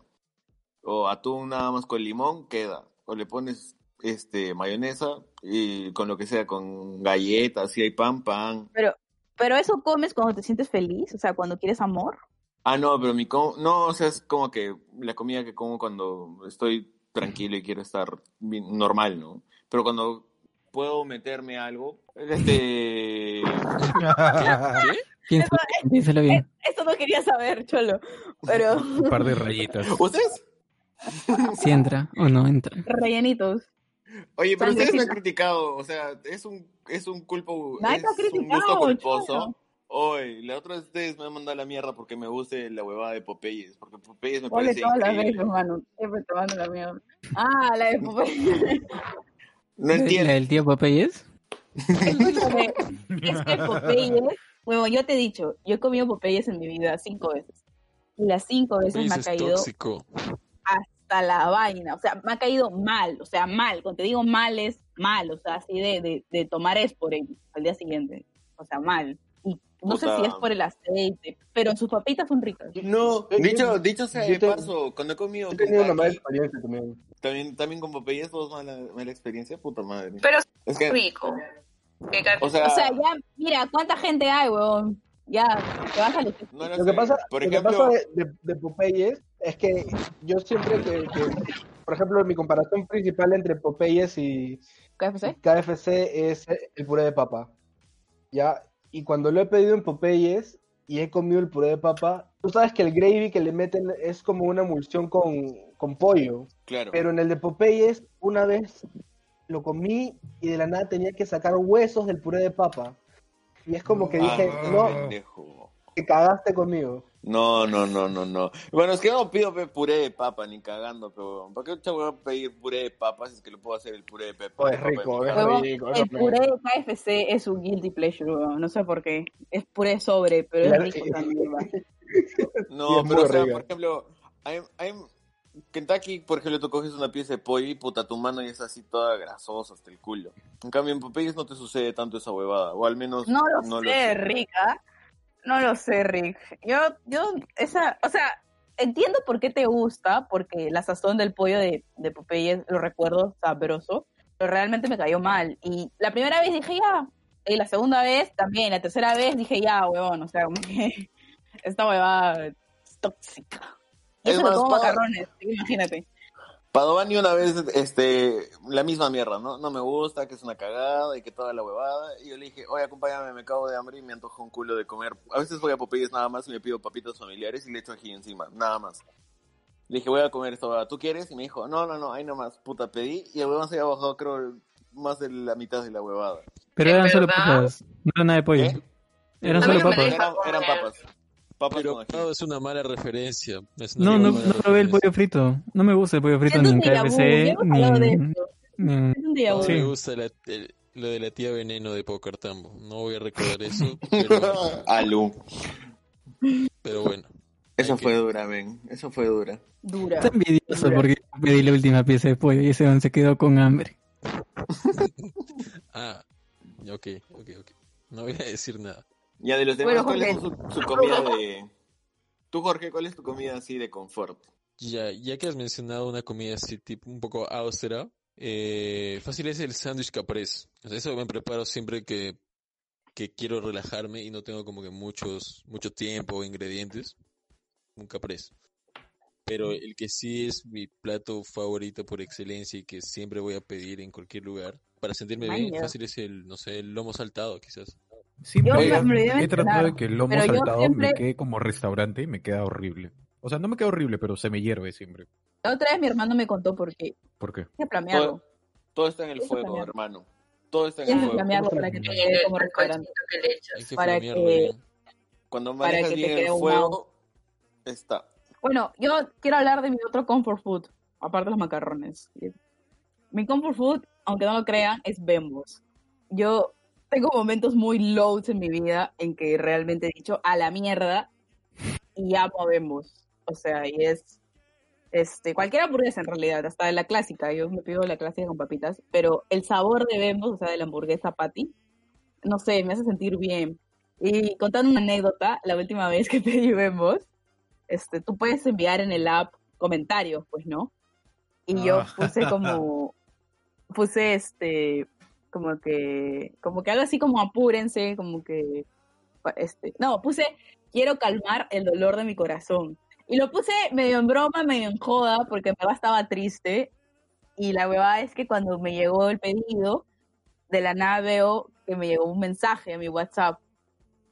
O atún nada más con limón, queda. O le pones este mayonesa y con lo que sea, con galletas, si hay pan, pan. Pero, pero eso comes cuando te sientes feliz, o sea, cuando quieres amor. Ah, no, pero mi com no, o sea, es como que la comida que como cuando estoy tranquilo y quiero estar bien- normal, ¿no? Pero cuando puedo meterme algo, este... ¿Qué? Piénsalo bien. Esto no quería saber, cholo. Pero Un par de rayitas. ¿Ustedes? (laughs) Si entra o no entra. rellenitos. Oye, pero ustedes me han criticado, o sea, es un, es un culpo, Nadie es te ha un criticado, gusto culposo. cholo. Oye, la otra vez ustedes me han mandado a la mierda porque me guste la huevada de Popeyes, porque Popeyes me parece todas las veces, mano. Siempre te mando la mierda. Ah, la de Popeye. No ¿La entiendo. del tío Popeyes? Escúchame, (laughs) es que Popeyes, bueno, yo te he dicho, yo he comido Popeyes en mi vida cinco veces. Y las cinco veces Popeyes me ha es caído tóxico. hasta la vaina. O sea, me ha caído mal. O sea, mal. Cuando te digo mal es mal. O sea, así de, de, de tomar Esporen al día siguiente. O sea, mal. Y no sé Puta. si es por el aceite, pero sus papitas son ricas. No, Yo- dicho, dicho sea de te- paso, cuando he comido He tenido una mala experiencia también. también, también con Popeyes, todos mala, mala experiencia, puta madre. Pero Es que, rico. Que o sea, O sea, ya, mira, ¿cuánta gente hay, weón? Ya, te vas a no lo Lo que sé. pasa, por lo que ejemplo, pasa de, de, de Popeyes es que yo siempre que, que- por ejemplo, mi comparación principal entre Popeyes y KFC. KFC es el puré de papa. ¿Ya? Y cuando lo he pedido en Popeyes y he comido el puré de papa, tú sabes que el gravy que le meten es como una emulsión con, con pollo. claro. Pero en el de Popeyes, una vez lo comí y de la nada tenía que sacar huesos del puré de papa. Y es como que dije, Ah, no, pendejo. Te cagaste conmigo. No, no, no, no, no. Bueno, es que no pido puré de papa ni cagando, pero ¿para qué voy a pedir puré de papa si es que lo puedo hacer el puré de pepa? Oh, de es papa en rico, es rico, el puré de KFC es un guilty pleasure. No sé por qué. Es puré sobre, pero es rico también. (laughs) No, es pero o sea, por ejemplo, Kentucky, por ejemplo, tú coges una pieza de pollo y puta, tu mano ya está así toda grasosa hasta el culo. En cambio, en Popeyes no te sucede tanto esa huevada, o al menos No lo no sé, Rica. No lo sé, Rick. Yo, yo, esa, o sea, entiendo por qué te gusta, porque la sazón del pollo de, de Popeyes lo recuerdo sabroso, pero realmente me cayó mal. Y la primera vez dije ya, y la segunda vez también, la tercera vez dije ya, huevón, o sea, como que (laughs) esta huevada tóxica. Es eso lo más, como macarrones, imagínate. Padovani una vez, este, la misma mierda, ¿no? No me gusta, que es una cagada y que toda la huevada. Y yo le dije, oye, acompáñame, me cago de hambre y me antojo un culo de comer. A veces voy a Popeyes nada más y me pido papitas familiares y le echo ají encima, nada más. Le dije, voy a comer esto, ¿tú quieres? Y me dijo, no, no, no, ahí nomás, puta, pedí. Y el huevón se había bajado, creo, más de la mitad de la huevada. Pero ¿En eran solo papas, no era nada de pollo. ¿Eh? Eran solo no me papas. Eran, eran papas. Papas Pero con ají. es una mala referencia. es una No, no, mala no probé el referencia. pollo frito. No me gusta el pollo frito ni en KFC, ni en... ni en-. No Sí. me gusta la- el- lo de la tía Veneno de Pocartambo. No voy a recordar (laughs) eso, (laughs) pero, Alu. pero bueno. Eso Hay que- fue dura, ven. Eso fue dura. Dura. Está envidioso porque yo pedí la última pieza de pollo y ese man se quedó con hambre. (laughs) Ah, ok, ok, ok. No voy a decir nada. Ya de los demás, Bueno, ¿cuál es su, su comida de... Tú, Jorge, ¿cuál es tu comida así de confort? Ya, ya que has mencionado una comida así tipo un poco austera, eh, fácil es el sándwich. O sea, eso me preparo siempre que, que quiero relajarme y no tengo como que muchos, mucho tiempo o ingredientes. Un caprese. Pero el que sí es mi plato favorito por excelencia y que siempre voy a pedir en cualquier lugar para sentirme bien, fácil es el, no sé, el lomo saltado quizás. Siempre Yo he- me he tratado de que el lomo saltado siempre- me quede como restaurante y me queda horrible. O sea, no me queda horrible, pero se me hierve siempre. La otra vez mi hermano me contó por qué. ¿Por qué? Flamearlo. Todo, todo está en el fuego, hermano. Todo está en el fuego. flamearlo ¿Cómo se para que te quede como restaurante. que Para que- bien. Cuando para manejas que te bien quede el fuego, está. Bueno, yo quiero hablar de mi otro comfort food, aparte de los macarrones. Mi comfort food, aunque no lo crean, es Bembos. Yo tengo momentos muy lows en mi vida en que realmente he dicho a la mierda y amo a Bembos. O sea, y es este cualquier hamburguesa en realidad, hasta la clásica. Yo me pido la clásica con papitas, pero el sabor de Bembos, o sea, de la hamburguesa patty, no sé, me hace sentir bien. Y contando una anécdota, la última (laughs) vez que pedí Bembos, este, tú puedes enviar en el app comentarios, pues, ¿no? Y yo Ah. puse como, (laughs) puse este, como que, como que algo así como apúrense, como que, este, no, puse quiero calmar el dolor de mi corazón. Y lo puse medio en broma, medio en joda, porque verdad estaba triste. Y la huevada es que cuando me llegó el pedido, de la nada veo que me llegó un mensaje a mi WhatsApp.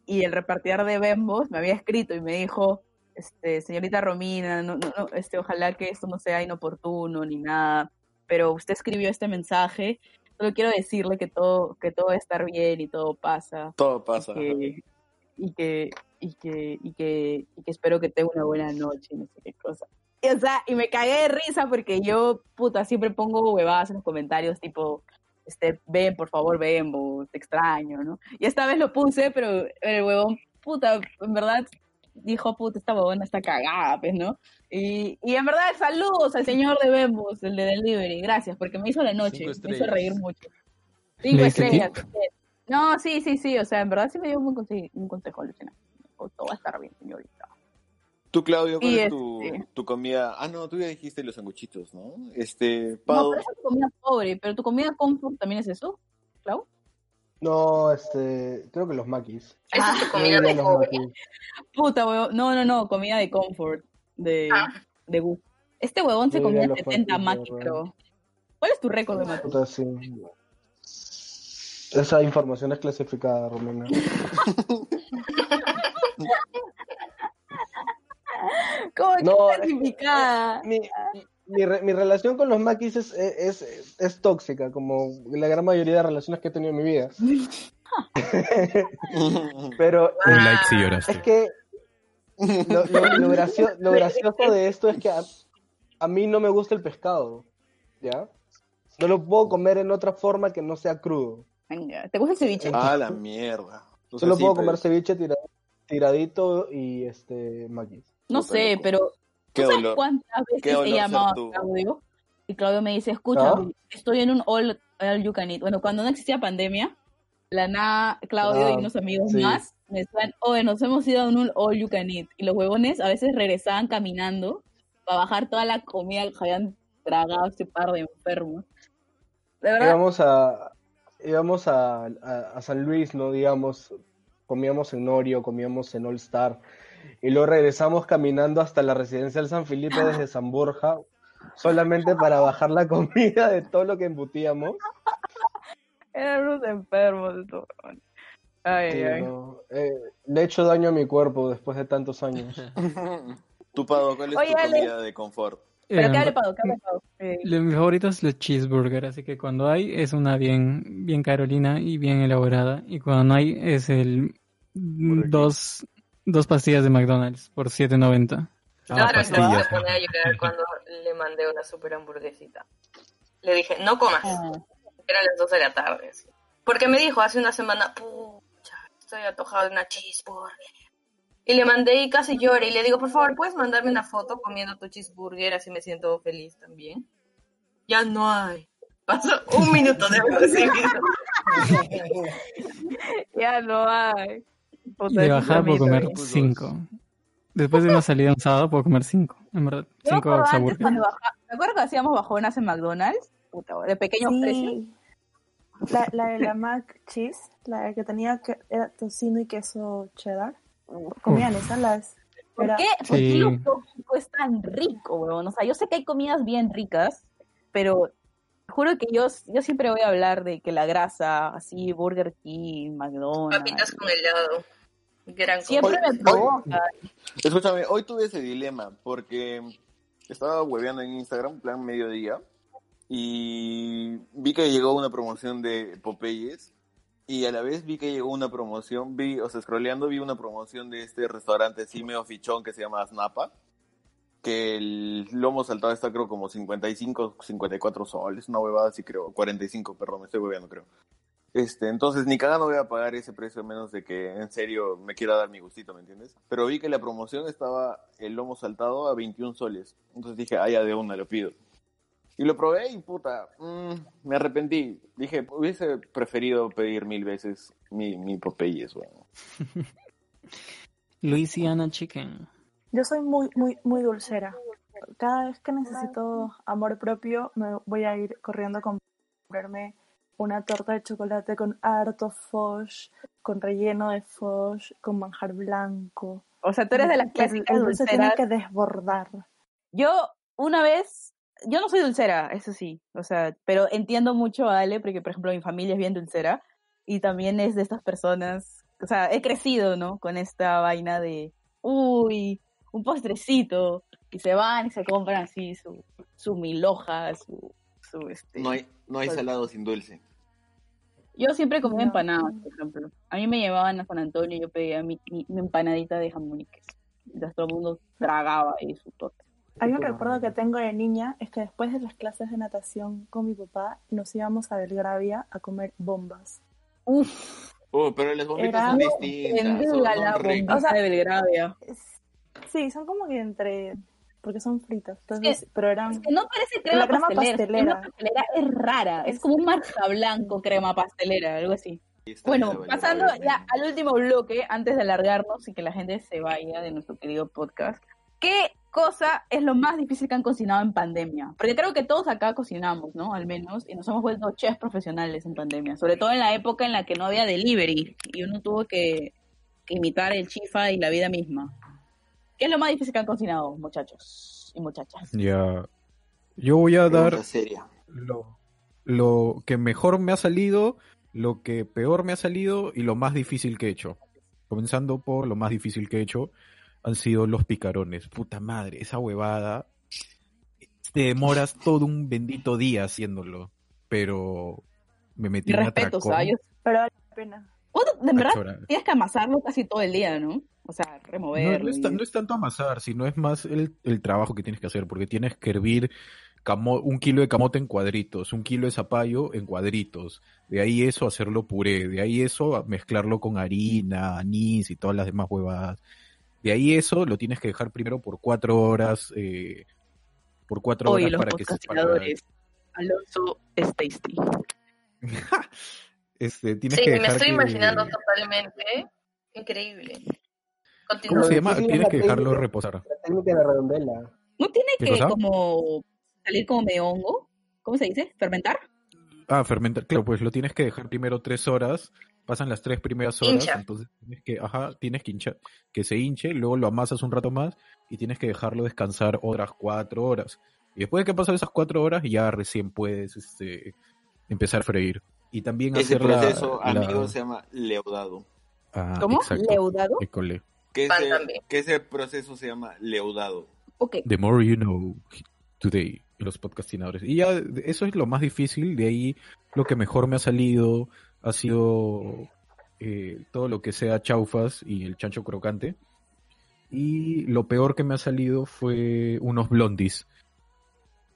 Y el repartidor de Bembos me había escrito y me dijo, este, señorita Romina, no, no, no, este, ojalá que esto no sea inoportuno ni nada, pero usted escribió este mensaje, solo quiero decirle que todo, que todo va a estar bien y todo pasa, Todo pasa. que- y que, y que, y que, y que espero que tenga una buena noche y no sé qué cosa. Y, o sea, y me cagué de risa porque yo, puta, siempre pongo huevadas en los comentarios, tipo, este, ven, por favor, ven, o te extraño, ¿no? Y esta vez lo puse, pero el huevón, puta, en verdad, dijo, puta, esta huevona está cagada, pues, ¿no? Y, y en verdad, saludos al señor de Bembos, el de Delivery, gracias, porque me hizo la noche, me hizo reír mucho. Cinco ¿Le diste estrellas. No, sí, sí, sí, o sea, en verdad sí me dio un, conse- un consejo, Luciana. Todo va a estar bien, señorita. Tú, Claudio, ¿cuál Y es tu, este- tu comida? Ah, no, tú ya dijiste los sanguchitos, ¿no? Este, No, Pau, pero esa es tu comida pobre, pero tu comida comfort también es eso, Clau. No, este, creo que los maquis. Esa es tu comida de los pobre. Puta, huevón. No, no, no, comida de comfort, de, Ah. de gusto. Este huevón se comía diría los 70 Maquis, maquis, huevón. creo. ¿Cuál es tu récord de sí. Esa información es clasificada, Romina. (laughs) ¿Cómo que No, es- clasificada? Mi, mi, re- mi relación con los maquis es, es, es, es tóxica, como la gran mayoría de relaciones que he tenido en mi vida. (laughs) (laughs) Pero Un like si es que lo, lo- lo gracio- lo gracioso de esto es que a, a mí no me gusta el pescado, ¿ya? No lo puedo comer en otra forma que no sea crudo. Venga, ¿Te gusta el ceviche? ah, la mierda. Solo sí, puedo pero- comer ceviche tira- tiradito y este maquis. No sé, loco. pero ¿tú sabes dolor. cuántas veces he llamado a. Claudio? Y Claudio me dice, escucha, ¿Ah? estoy en un all, all you can eat. Bueno, cuando no existía pandemia, la nada, Claudio y Ah, unos amigos sí. más me decían, oye, nos hemos ido a un all you can eat. Y los huevones a veces regresaban caminando para bajar toda la comida que habían tragado este par de enfermos. De verdad, Íbamos a, íbamos a, a, a San Luis, ¿no? Digamos, comíamos en Norio, comíamos en All Star. y luego regresamos caminando hasta la residencial San Felipe desde San Borja, solamente para bajar la (laughs) comida de todo lo que embutíamos. Eran unos enfermos de todo. Ay, Sí, ay. no, eh, le he hecho daño a mi cuerpo después de tantos años. Tu Pado, ¿cuál es Oye, tu Ale. comida de confort? Pero Eh, ¿qué hable Pado? ¿Qué hable Pado? Eh, lo- mi favorito es el cheeseburger, así que cuando hay es una bien, bien carolina y bien elaborada. Y cuando no hay es el mm, dos, dos pastillas de McDonald's por 7.90. Ah, Claro, se pastillas. pone a llorar cuando le mandé una super hamburguesita. Le dije, no comas. Eran las 2 de la tarde. así. Porque me dijo hace una semana, pucha, estoy atojado de una cheeseburger. Y le mandé y casi llora. Y le digo, por favor, ¿puedes mandarme una foto comiendo tu cheeseburger? Así me siento feliz también. Ya no hay. Pasó un minuto de (laughs) ya no hay. De es puedo comer ¿eh? cinco. Después de una salida un sábado puedo comer cinco. En verdad, cinco me acuerdo que hacíamos bajonas en McDonald's, puta, de pequeños precios. Sí. La, la de la Mac Cheese, la que tenía que era tocino y queso cheddar. Comían esas las. ¿Por era- qué? ¿Por qué lo tóxico es tan rico, weón? O sea, yo sé que hay comidas bien ricas, pero juro que yo, yo siempre voy a hablar de que la grasa, así, Burger King, McDonald's, Papitas con helado. Gran cosa. siempre me Hoy- provoca. Escúchame, hoy tuve ese dilema porque estaba hueveando en Instagram, plan mediodía, y vi que llegó una promoción de Popeyes y a la vez vi que llegó una promoción, vi, o sea, scrolleando vi una promoción de este restaurante así medio fichón que se llama Snapa, que el lomo saltado está creo como 55, 54 soles, una huevada así creo, 45, perdón, me estoy hueveando creo. Este, entonces ni cagando voy a pagar ese precio a menos de que en serio me quiera dar mi gustito, ¿me entiendes? Pero vi que la promoción estaba el lomo saltado a 21 soles. Entonces dije, ah, ya de una lo pido. Y lo probé y puta, mm, me arrepentí. Dije, hubiese preferido pedir mil veces mi, mi Popeyes, weón. Louisiana (laughs) Chicken. Yo soy muy, muy, muy dulcera. Cada vez que necesito amor propio, me voy a ir corriendo a comprarme una torta de chocolate con harto foch, con relleno de foch, con manjar blanco. O sea, tú eres de las El- clásicas el dulce tiene que desbordar. Yo, una vez, yo no soy dulcera, eso sí, o sea, pero entiendo mucho a Ale, porque, por ejemplo, mi familia es bien dulcera, y también es de estas personas, o sea, he crecido, ¿no? Con esta vaina de, uy, un postrecito, y se van y se compran así su, su milhoja, su, su, este... No hay, no hay salado sin dulce. Yo siempre comía No. empanadas, por ejemplo. A mí me llevaban a San Antonio y yo pedía mi, mi- mi empanadita de jamón y queso. Entonces todo el mundo tragaba ahí su torta. Hay un recuerdo que tengo de niña, es que después de las clases de natación con mi papá, nos íbamos a Belgravia a comer bombas. Uf, Oh, pero las bombitas Era- son distintas. Son, la O sea, de Belgravia. Sí, son como que entre... porque son fritas. Entonces, pero eran... Es que no parece crema, La crema pastelera. pastelera. Crema pastelera es rara. Es como un marca blanco crema pastelera, algo así. Bueno, pasando ya al último bloque, antes de alargarnos y que la gente se vaya de nuestro querido podcast, ¿qué cosa es lo más difícil que han cocinado en pandemia? Porque creo que todos acá cocinamos, ¿no? Al menos, y nos hemos vuelto chefs profesionales en pandemia, sobre todo en la época en la que no había delivery y uno tuvo que, que imitar el chifa y la vida misma. ¿Qué es lo más difícil que han cocinado, muchachos y muchachas? Ya. Yo voy a dar lo, lo que mejor me ha salido, lo que peor me ha salido y lo más difícil que he hecho. Comenzando por lo más difícil que he hecho, han sido los picarones. Puta madre, esa huevada. Te demoras todo un bendito día haciéndolo. Pero me metí en respeto. ¿sabes? Pero vale la pena. De verdad, Achora. tienes que amasarlo casi todo el día, ¿no? O sea, No, removerlo. no es, y- no es tanto amasar, sino es más el, el trabajo que tienes que hacer, porque tienes que hervir camo- un kilo de camote en cuadritos, un kilo de zapallo en cuadritos, de ahí eso hacerlo puré, de ahí eso mezclarlo con harina, anís y todas las demás huevadas. De ahí eso lo tienes que dejar primero por cuatro horas, eh, por cuatro horas los para que se para. Alonso es tasty. (laughs) este, tienes Sí, que me estoy que- imaginando totalmente. Increíble. Continúa. ¿Cómo se llama? ¿Qué es Tienes que dejarlo técnica? reposar. La técnica de la redondela. ¿No tiene ¿Qué que cosa? como salir como medio hongo? ¿Cómo se dice? ¿Fermentar? Ah, fermentar, claro, pues lo tienes que dejar primero tres horas pasan las tres primeras horas, Hincha. entonces tienes que, ajá, tienes que hinchar, que se hinche, luego lo amasas un rato más y tienes que dejarlo descansar otras cuatro horas. Y después de que pasan esas cuatro horas, ya recién puedes este, empezar a freír. Y también Ese hacer la- proceso, la- amigo, se llama leudado. Ah, ¿Cómo? exacto. ¿Leudado? École. Que ese, que ese proceso se llama leudado. Ok. The more you know today, los podcastinadores. Y ya eso es lo más difícil, de ahí lo que mejor me ha salido ha sido eh, todo lo que sea chaufas y el chancho crocante. Y lo peor que me ha salido fue unos blondies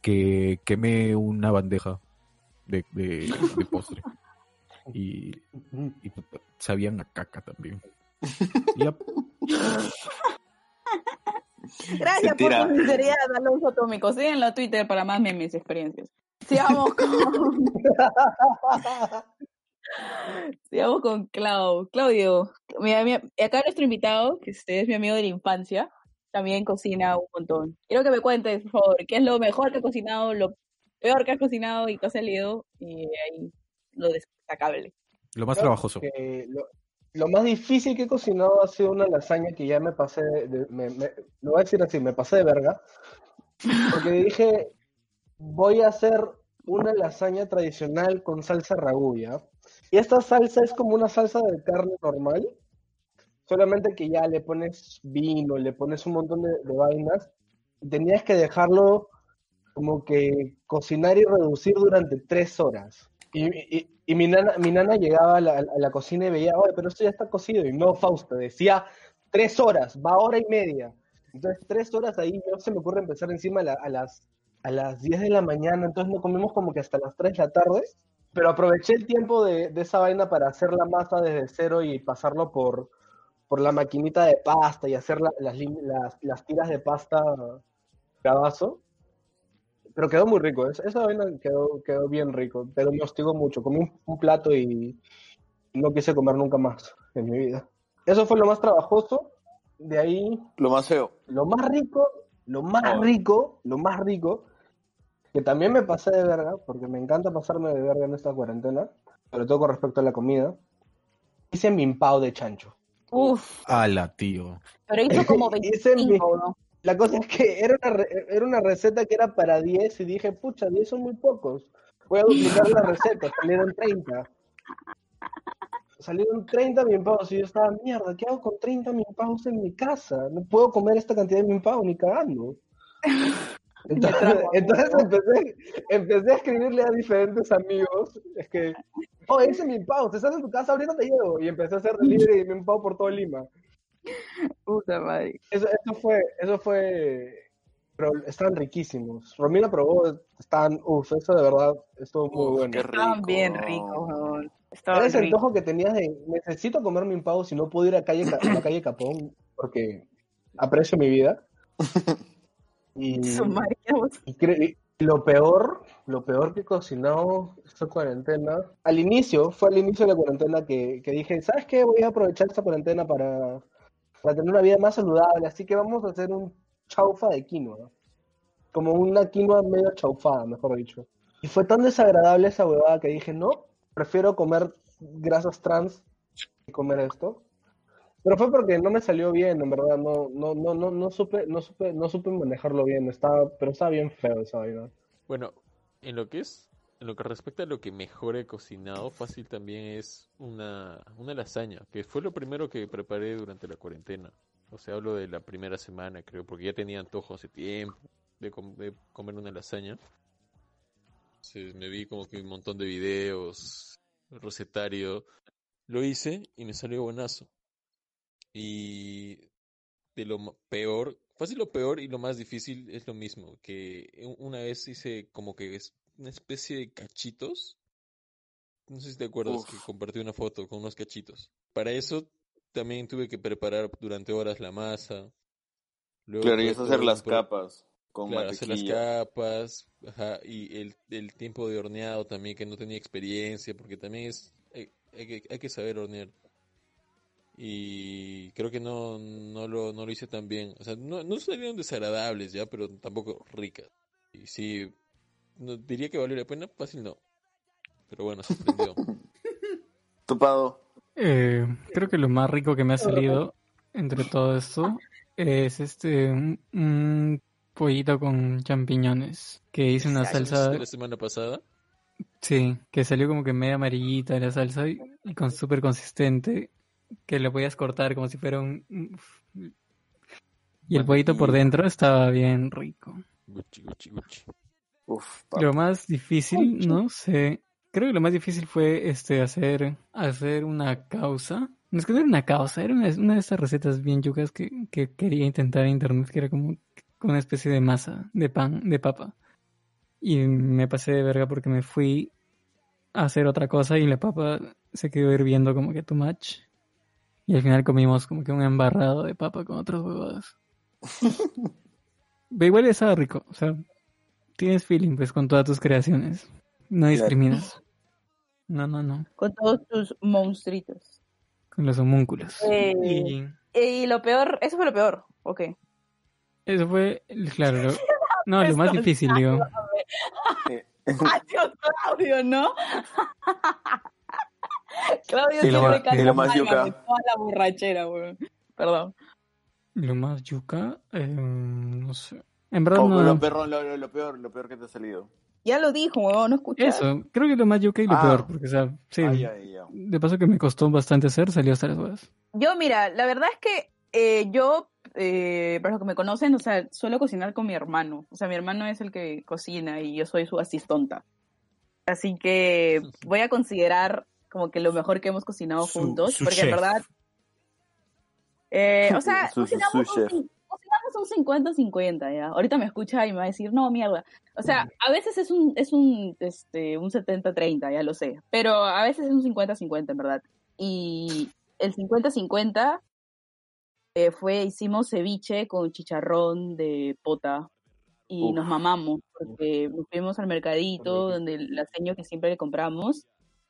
que quemé una bandeja de, de, de postre. Y, y sabían a caca también. Y Gracias por tu sinceridad, Alonso Atómico. Síguenlo a Twitter para más memes y experiencias. Sigamos con... (laughs) (laughs) Sigamos con Clau. Claudio, mi, mi- acá nuestro invitado, que usted es mi amigo de la infancia, también cocina un montón. Quiero que me cuentes, por favor, qué es lo mejor que has cocinado, lo peor que has cocinado y que has salido, y ahí lo destacable. lo más Creo trabajoso. que lo, lo más difícil que he cocinado ha sido una lasaña que ya me pasé, de, me, me- lo voy a decir así, me pasé de verga, porque dije, voy a hacer una lasaña tradicional con salsa raguya. Y esta salsa es como una salsa de carne normal, solamente que ya le pones vino, le pones un montón de, vainas, tenías que dejarlo como que cocinar y reducir durante tres horas. Y, y- mi, nana, mi nana llegaba a la, cocina y veía, oye, pero esto ya está cocido. Y no, Fausto, decía tres horas, va hora y media. Entonces, tres horas ahí, no se me ocurre empezar encima a las, a las 10 de la mañana, entonces no comimos como que hasta las 3 de la tarde. Pero aproveché el tiempo de, de esa vaina para hacer la masa desde cero y pasarlo por, por la maquinita de pasta y hacer la- las, las, las tiras de pasta cabazo. Pero quedó muy rico, es- esa vaina quedó, quedó bien rico, pero me hostigó mucho. Comí un, un plato y no quise comer nunca más en mi vida. Eso fue lo más trabajoso. De ahí, Lo más feo. lo más rico, lo más Oh. rico, lo más rico, que también me pasé de verga, porque me encanta pasarme de verga en esta cuarentena, sobre todo con respecto a la comida, hice mi impao de chancho. Uf, Ala, tío. pero hizo como (laughs) Hice mi- 25, ¿no? La cosa es que era una, re- era una receta que era para 10 y dije, pucha, 10 son muy pocos. Voy a duplicar la receta, salieron 30. Salieron 30 mimpavos y yo estaba, mierda, ¿qué hago con 30 mimpavos en mi casa? No puedo comer esta cantidad de mimpavos ni cagando. (laughs) (laughs) Entonces, entonces empecé, empecé a escribirle a diferentes amigos, es que, oh, hice mimpavos, estás en tu casa, ahorita te llevo. Y empecé a hacer delivery de mimpavos por todo Lima. Puta madre. Eso, eso fue, eso fue, pero estaban riquísimos. Romina probó, estaban, uff, eso de verdad estuvo muy Uf, bueno. qué Estaban rico. bien ricos. Era Estaban ese ricos. antojo que tenías de, necesito comerme un pavo si no puedo ir a, calle, Ca- a la calle Capón, porque aprecio mi vida. (laughs) Y, lo peor, lo peor que he cocinado esta cuarentena, al inicio, fue al inicio de la cuarentena que, que dije, ¿sabes qué? Voy a aprovechar esta cuarentena para, para tener una vida más saludable, así que vamos a hacer un chaufa de quinoa. Como una quinoa medio chaufada, mejor dicho. Y fue tan desagradable esa huevada que dije, no, prefiero comer grasas trans que comer esto. Pero fue porque no me salió bien, en verdad, no, no, no, no, no supe, no supe, no supe manejarlo bien, estaba, pero estaba bien feo esa vaina. Bueno, en lo que es, en lo que respecta a lo que mejor he cocinado, fácil también es una, una lasaña, que fue lo primero que preparé durante la cuarentena. O sea, hablo de la primera semana, creo, porque ya tenía antojo hace tiempo de, de comer una lasaña. Entonces me vi como que un montón de videos, recetario. Lo hice y me salió buenazo. Y de lo peor, fácil lo peor y lo más difícil es lo mismo, que una vez hice como que es una especie de cachitos. No sé si te acuerdas que compartí una foto con unos cachitos. Para eso también tuve que preparar durante horas la masa. Luego Claro, y es hacer las capas con Claro, hacer las capas, ajá, y el, el tiempo de horneado también, que no tenía experiencia, porque también es, hay, hay que, hay que saber hornear. Y creo que no, no lo, no lo hice tan bien. O sea, no, no salieron desagradables ya, pero tampoco ricas. Y sí, no, diría que valió la pena, fácil no. Pero bueno, sorprendió. (laughs) Topado. Eh, creo que lo más rico que me ha salido entre todo esto es este un, un pollito con champiñones que hice una salsa, ¿De la semana pasada? sí, que salió como que media amarillita la salsa y, y con súper consistente, que lo podías cortar como si fuera un y el pollito por dentro estaba bien rico. Gucci, Gucci, Gucci. Uf, Lo más difícil, no sé. Creo que lo más difícil fue este hacer hacer una causa. No es que no era una causa, era una, una de esas recetas bien yucas que, que quería intentar en internet, que era como una especie de masa de pan, de papa. Y me pasé de verga porque me fui a hacer otra cosa y la papa se quedó hirviendo como que too much. Y al final comimos como que un embarrado de papa con otras huevadas. (laughs) Pero igual estaba rico, o sea, tienes feeling pues con todas tus creaciones. No discriminas. No, no, no. Con todos tus monstruitos. Con los homúnculos. Eh, Y y lo peor, eso fue lo peor, ok. eso fue, claro, lo- (laughs) no, lo más difícil, digo. Adiós, (laughs) Claudio, ¿no? Claudio Y lo siempre más- canta y lo más mal, yuca. de toda la borrachera, weón. Perdón. Lo más yuca, eh, no sé. En verdad Oh, no. lo, perrón, lo, lo- peor, lo peor que te ha salido. Ya lo dijo, weón, no escuché. Eso, creo que lo más yuca y lo Ah. peor, porque, o sea, sí. Ah, ya, ya. De paso que me costó bastante hacer, salió hasta las huevas. Yo, mira, la verdad es que eh, yo, eh, para los que me conocen, o sea, suelo cocinar con mi hermano. O sea, mi hermano es el que cocina y yo soy su asistonta. Así que voy a considerar como que lo mejor que hemos cocinado Su- juntos, su porque chef. en verdad... eh, o (laughs) sea, Su- cocinamos, su un, cocinamos un 50-50, ¿ya? Ahorita me escucha y me va a decir, no, mierda. O sea, a veces es un, es un, este, un 70-30, ya lo sé, pero a veces es un 50-50, en verdad. Y el 50-50 eh, fue, hicimos ceviche con chicharrón de pota y Uf. nos mamamos porque nos fuimos al mercadito donde el laseño que siempre le compramos,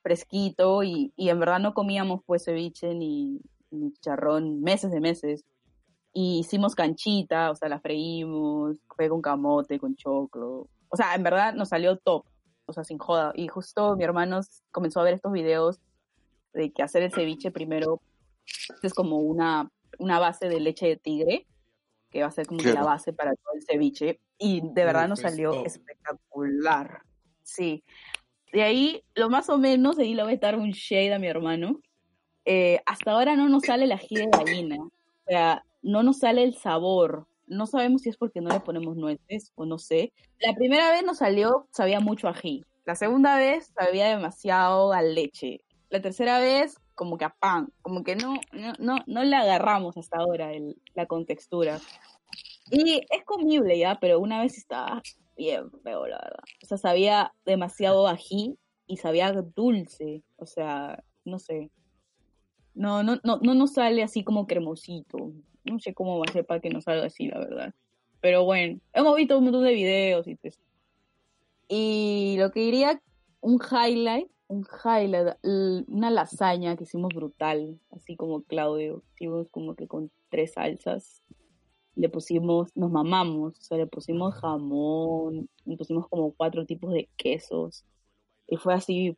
fresquito y, y en verdad no comíamos pues ceviche ni, ni chicharrón meses de meses. Y hicimos canchita, o sea, la freímos, fue con camote, con choclo. O sea, en verdad nos salió top, o sea, sin joda. Y justo mi hermano comenzó a ver estos videos de que hacer el ceviche primero es como una, una base de leche de tigre, que va a ser como la base para todo el ceviche. Y de verdad nos es salió espectacular. Sí. De ahí, lo más o menos, ahí le voy a dar un shade a mi hermano. eh, hasta ahora no nos sale el ají de gallina. O sea, no nos sale el sabor. No sabemos si es porque no le ponemos nueces o no sé. La primera vez nos salió, sabía mucho ají. La segunda vez sabía demasiado a leche. La tercera vez, como que a pan. Como que no, no, no, no le agarramos hasta ahora el- la contextura. Y es comible ya, pero una vez estaba bien feo, la verdad. O sea, sabía demasiado ají y sabía dulce. O sea, no sé. No, no, no, no nos sale así como cremosito. No sé cómo va a ser para que nos salga así, la verdad. Pero bueno, hemos visto un montón de videos y pues. Y lo que diría, un highlight, un highlight, una lasaña que hicimos brutal, así como Claudio. Hicimos como que con tres salsas. Le pusimos, nos mamamos, o sea, le pusimos jamón, le pusimos como cuatro tipos de quesos. Y fue así,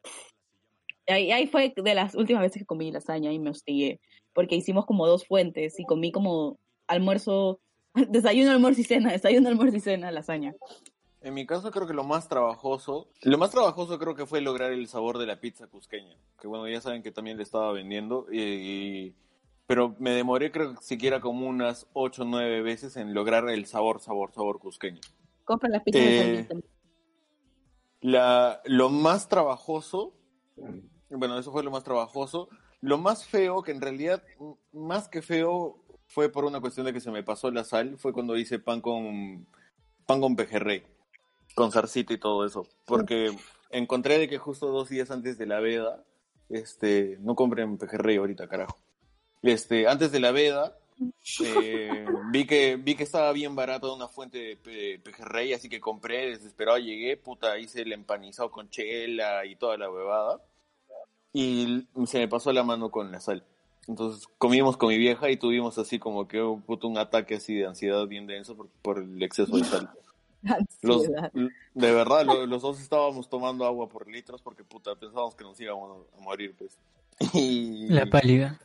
Ahí, ahí fue de las últimas veces que comí lasaña y me hostigué, porque hicimos como dos fuentes y comí como almuerzo, (laughs) desayuno, almuerzo y cena, desayuno, almuerzo y cena, lasaña. En mi caso creo que lo más trabajoso, lo más trabajoso creo que fue lograr el sabor de la pizza cusqueña, que bueno, ya saben que también le estaba vendiendo, y, y- pero me demoré creo que siquiera como unas 8 o 9 veces en lograr el sabor, sabor, sabor cusqueño. Compra las pizzas de Eh. La, lo más trabajoso, bueno, eso fue lo más trabajoso. Lo más feo, que en realidad, más que feo, fue por una cuestión de que se me pasó la sal, fue cuando hice pan con pan con pejerrey, con zarcito y todo eso. Porque encontré de que justo dos días antes de la veda, este, no compren pejerrey ahorita, carajo. Este, antes de la veda, (laughs) eh, vi que vi que estaba bien barato una fuente de pe- pejerrey, así que compré, desesperado llegué, puta, hice el empanizado con chela y toda la huevada. Y se me pasó la mano con la sal. Entonces comimos con mi vieja y tuvimos así como que oh, puta, un ataque así de ansiedad bien denso por, por el exceso de sal. (laughs) Los, de verdad, lo- los dos estábamos tomando agua por litros porque puta, pensábamos que nos íbamos a morir, pues. (laughs) Y, La pálida.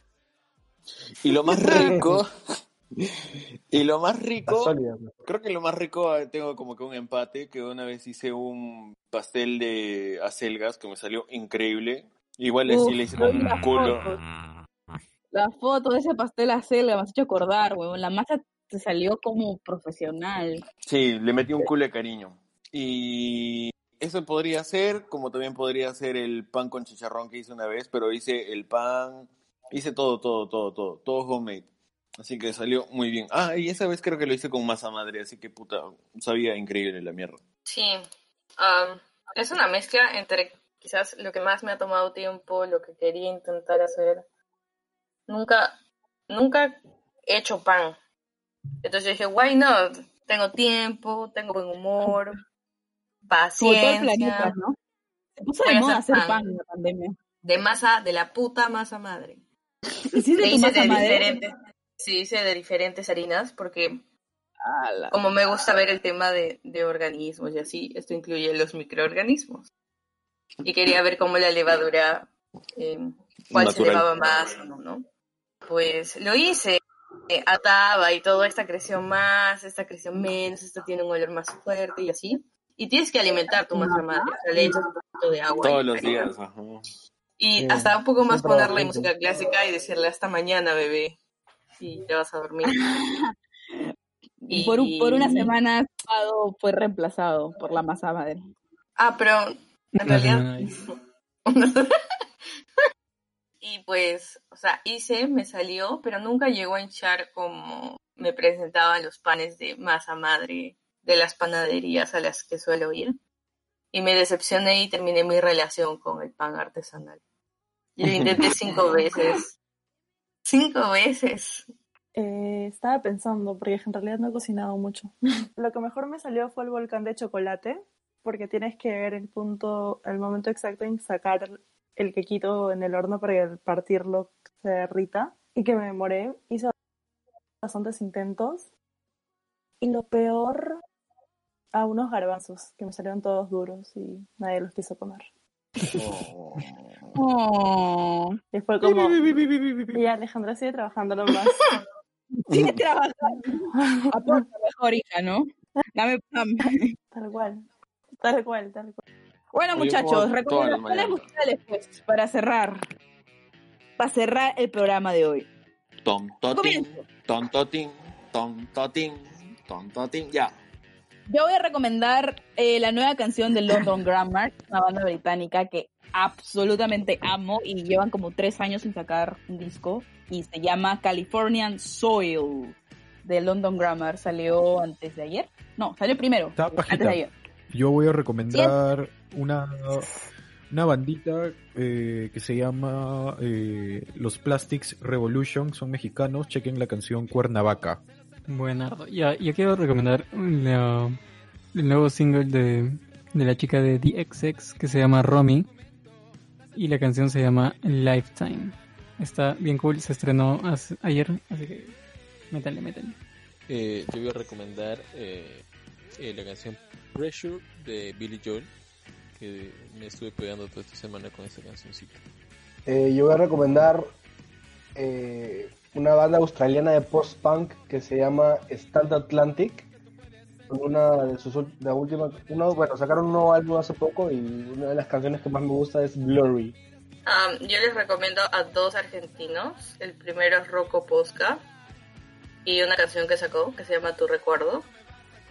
Y lo más rico, (laughs) y lo más rico, creo que lo más rico eh, tengo como que un empate, que una vez hice un pastel de acelgas que me salió increíble. Igual Uf, así le hice con un culo. fotos. La foto de ese pastel a selga me has hecho acordar, huevón. La masa te salió como profesional. Sí, le metí un culo de cariño. Y eso podría ser, como también podría ser el pan con chicharrón que hice una vez, pero hice el pan, hice todo, todo, todo, todo, todo homemade. Así que salió muy bien. Ah, y esa vez creo que lo hice con masa madre, así que puta, sabía increíble la mierda. Sí, am, es una mezcla entre quizás lo que más me ha tomado tiempo, lo que quería intentar hacer. Nunca, nunca he hecho pan. Entonces yo dije, why not? Tengo tiempo, tengo buen humor, Como todo el paciencia. planeta, ¿no? Se puso Voy de a moda hacer hacer pan. pan en la pandemia. De masa, de la puta masa madre. ¿Hiciste Le tu masa de madre? diferentes, sí, hice de diferentes harinas porque Ala. como me gusta ver el tema de, de organismos y así, esto incluye los microorganismos. Y quería ver cómo la levadura, eh, cuál se Natural. elevaba más o no, ¿no? Pues lo hice, eh, ataba y todo, esta creció más, esta creció menos, esta tiene un olor más fuerte y así. Y tienes que alimentar tu masa madre, o sea, le echas un poquito de agua. Todos los días, ajá. Y hasta un poco más ponerle música clásica y decirle hasta mañana, bebé. Y te vas a dormir. (laughs) Y por, un- por una semana fue reemplazado por la masa madre. Ah, pero en realidad. (laughs) y pues, o sea, hice, me salió, pero nunca llegó a hinchar como me presentaban los panes de masa madre de las panaderías a las que suelo ir. Y me decepcioné y terminé mi relación con el pan artesanal. (laughs) Yo lo intenté cinco veces. Cinco veces. Eh, estaba pensando, porque en realidad no he cocinado mucho. (laughs) Lo que mejor me salió fue el volcán de chocolate, porque tienes que ver el punto, el momento exacto en sacar el quequito en el horno para que partirlo se derrita. Y que me demoré, hice bastantes intentos. Y lo peor, a unos garbanzos, que me salieron todos duros y nadie los quiso comer. (laughs) Oh. Y fue como, y Alejandra sigue trabajando nomás. (laughs) Sigue trabajando. (laughs) Aporta mejor, hija, ¿no? Dame pan. (laughs) Tal cual, tal cual, tal cual. Bueno, Oye, muchachos, recomendaciones musicales, pues, para cerrar. Para cerrar el programa de hoy. Tom totin, Comienzo. tom totin, tom totin, tom totin, ya. Yo voy a recomendar eh, la nueva canción de London Grammar, una banda británica que absolutamente amo y llevan como tres años sin sacar un disco y se llama Californian Soil de London Grammar. Salió antes de ayer. No, salió primero. Antes de ayer. Yo voy a recomendar una, una bandita eh, que se llama eh, Los Plastics Revolution, son mexicanos, chequen la canción Cuernavaca. Buenardo. Ya, yo quiero recomendar la- el nuevo single de, de la chica de DXX que se llama Romy y la canción se llama Lifetime. Está bien cool, se estrenó hace- ayer, así que métanle, métanle. Eh, yo voy a recomendar eh, eh, la canción Pressure de Billy Joel, que me estuve pegando toda esta semana con esa cancioncita. Eh, yo voy a recomendar eh, una banda australiana de post-punk que se llama Stand Atlantic. Una de sus la última, uno, bueno, sacaron un nuevo álbum hace poco y una de las canciones que más me gusta es Blurry. Am, yo les recomiendo a dos argentinos. El primero es Rocco Posca y una canción que sacó que se llama Tu Recuerdo.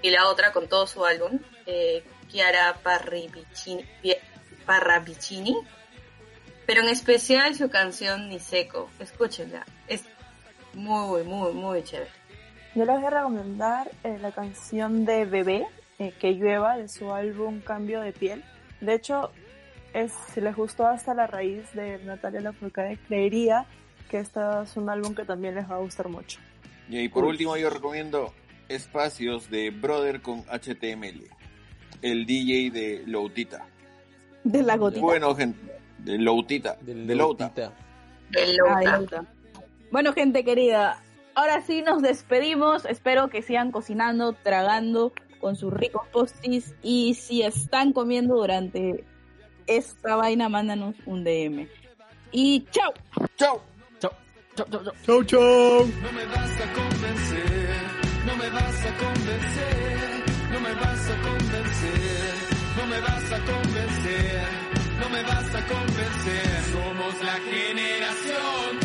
Y la otra con todo su álbum, eh, Chiara Parravicini. Pero en especial su canción Ni Seco. Escúchenla. Muy, muy, muy chévere. Yo les voy a recomendar eh, la canción de Bebé, eh, Que llueva, de su álbum Cambio de piel. De hecho, es, si les gustó hasta la raíz de Natalia Lafourcade, creería que este es un álbum que también les va a gustar mucho. Y por último yo recomiendo Espacios de Brother con HTML, el DJ de Loutita. De la gotita. Bueno, gente, de Loutita, de Louta. Ay, Louta. Bueno, gente querida, ahora sí nos despedimos. Espero que sigan cocinando, tragando con sus ricos postis. Y si están comiendo durante esta vaina, mándanos un DM. y chao. Chao. Chau, chau, chau, chau. Chau, chau. No me vas a convencer, no me vas a convencer, no me vas a convencer, no me vas a convencer, no me vas a convencer. Somos la generación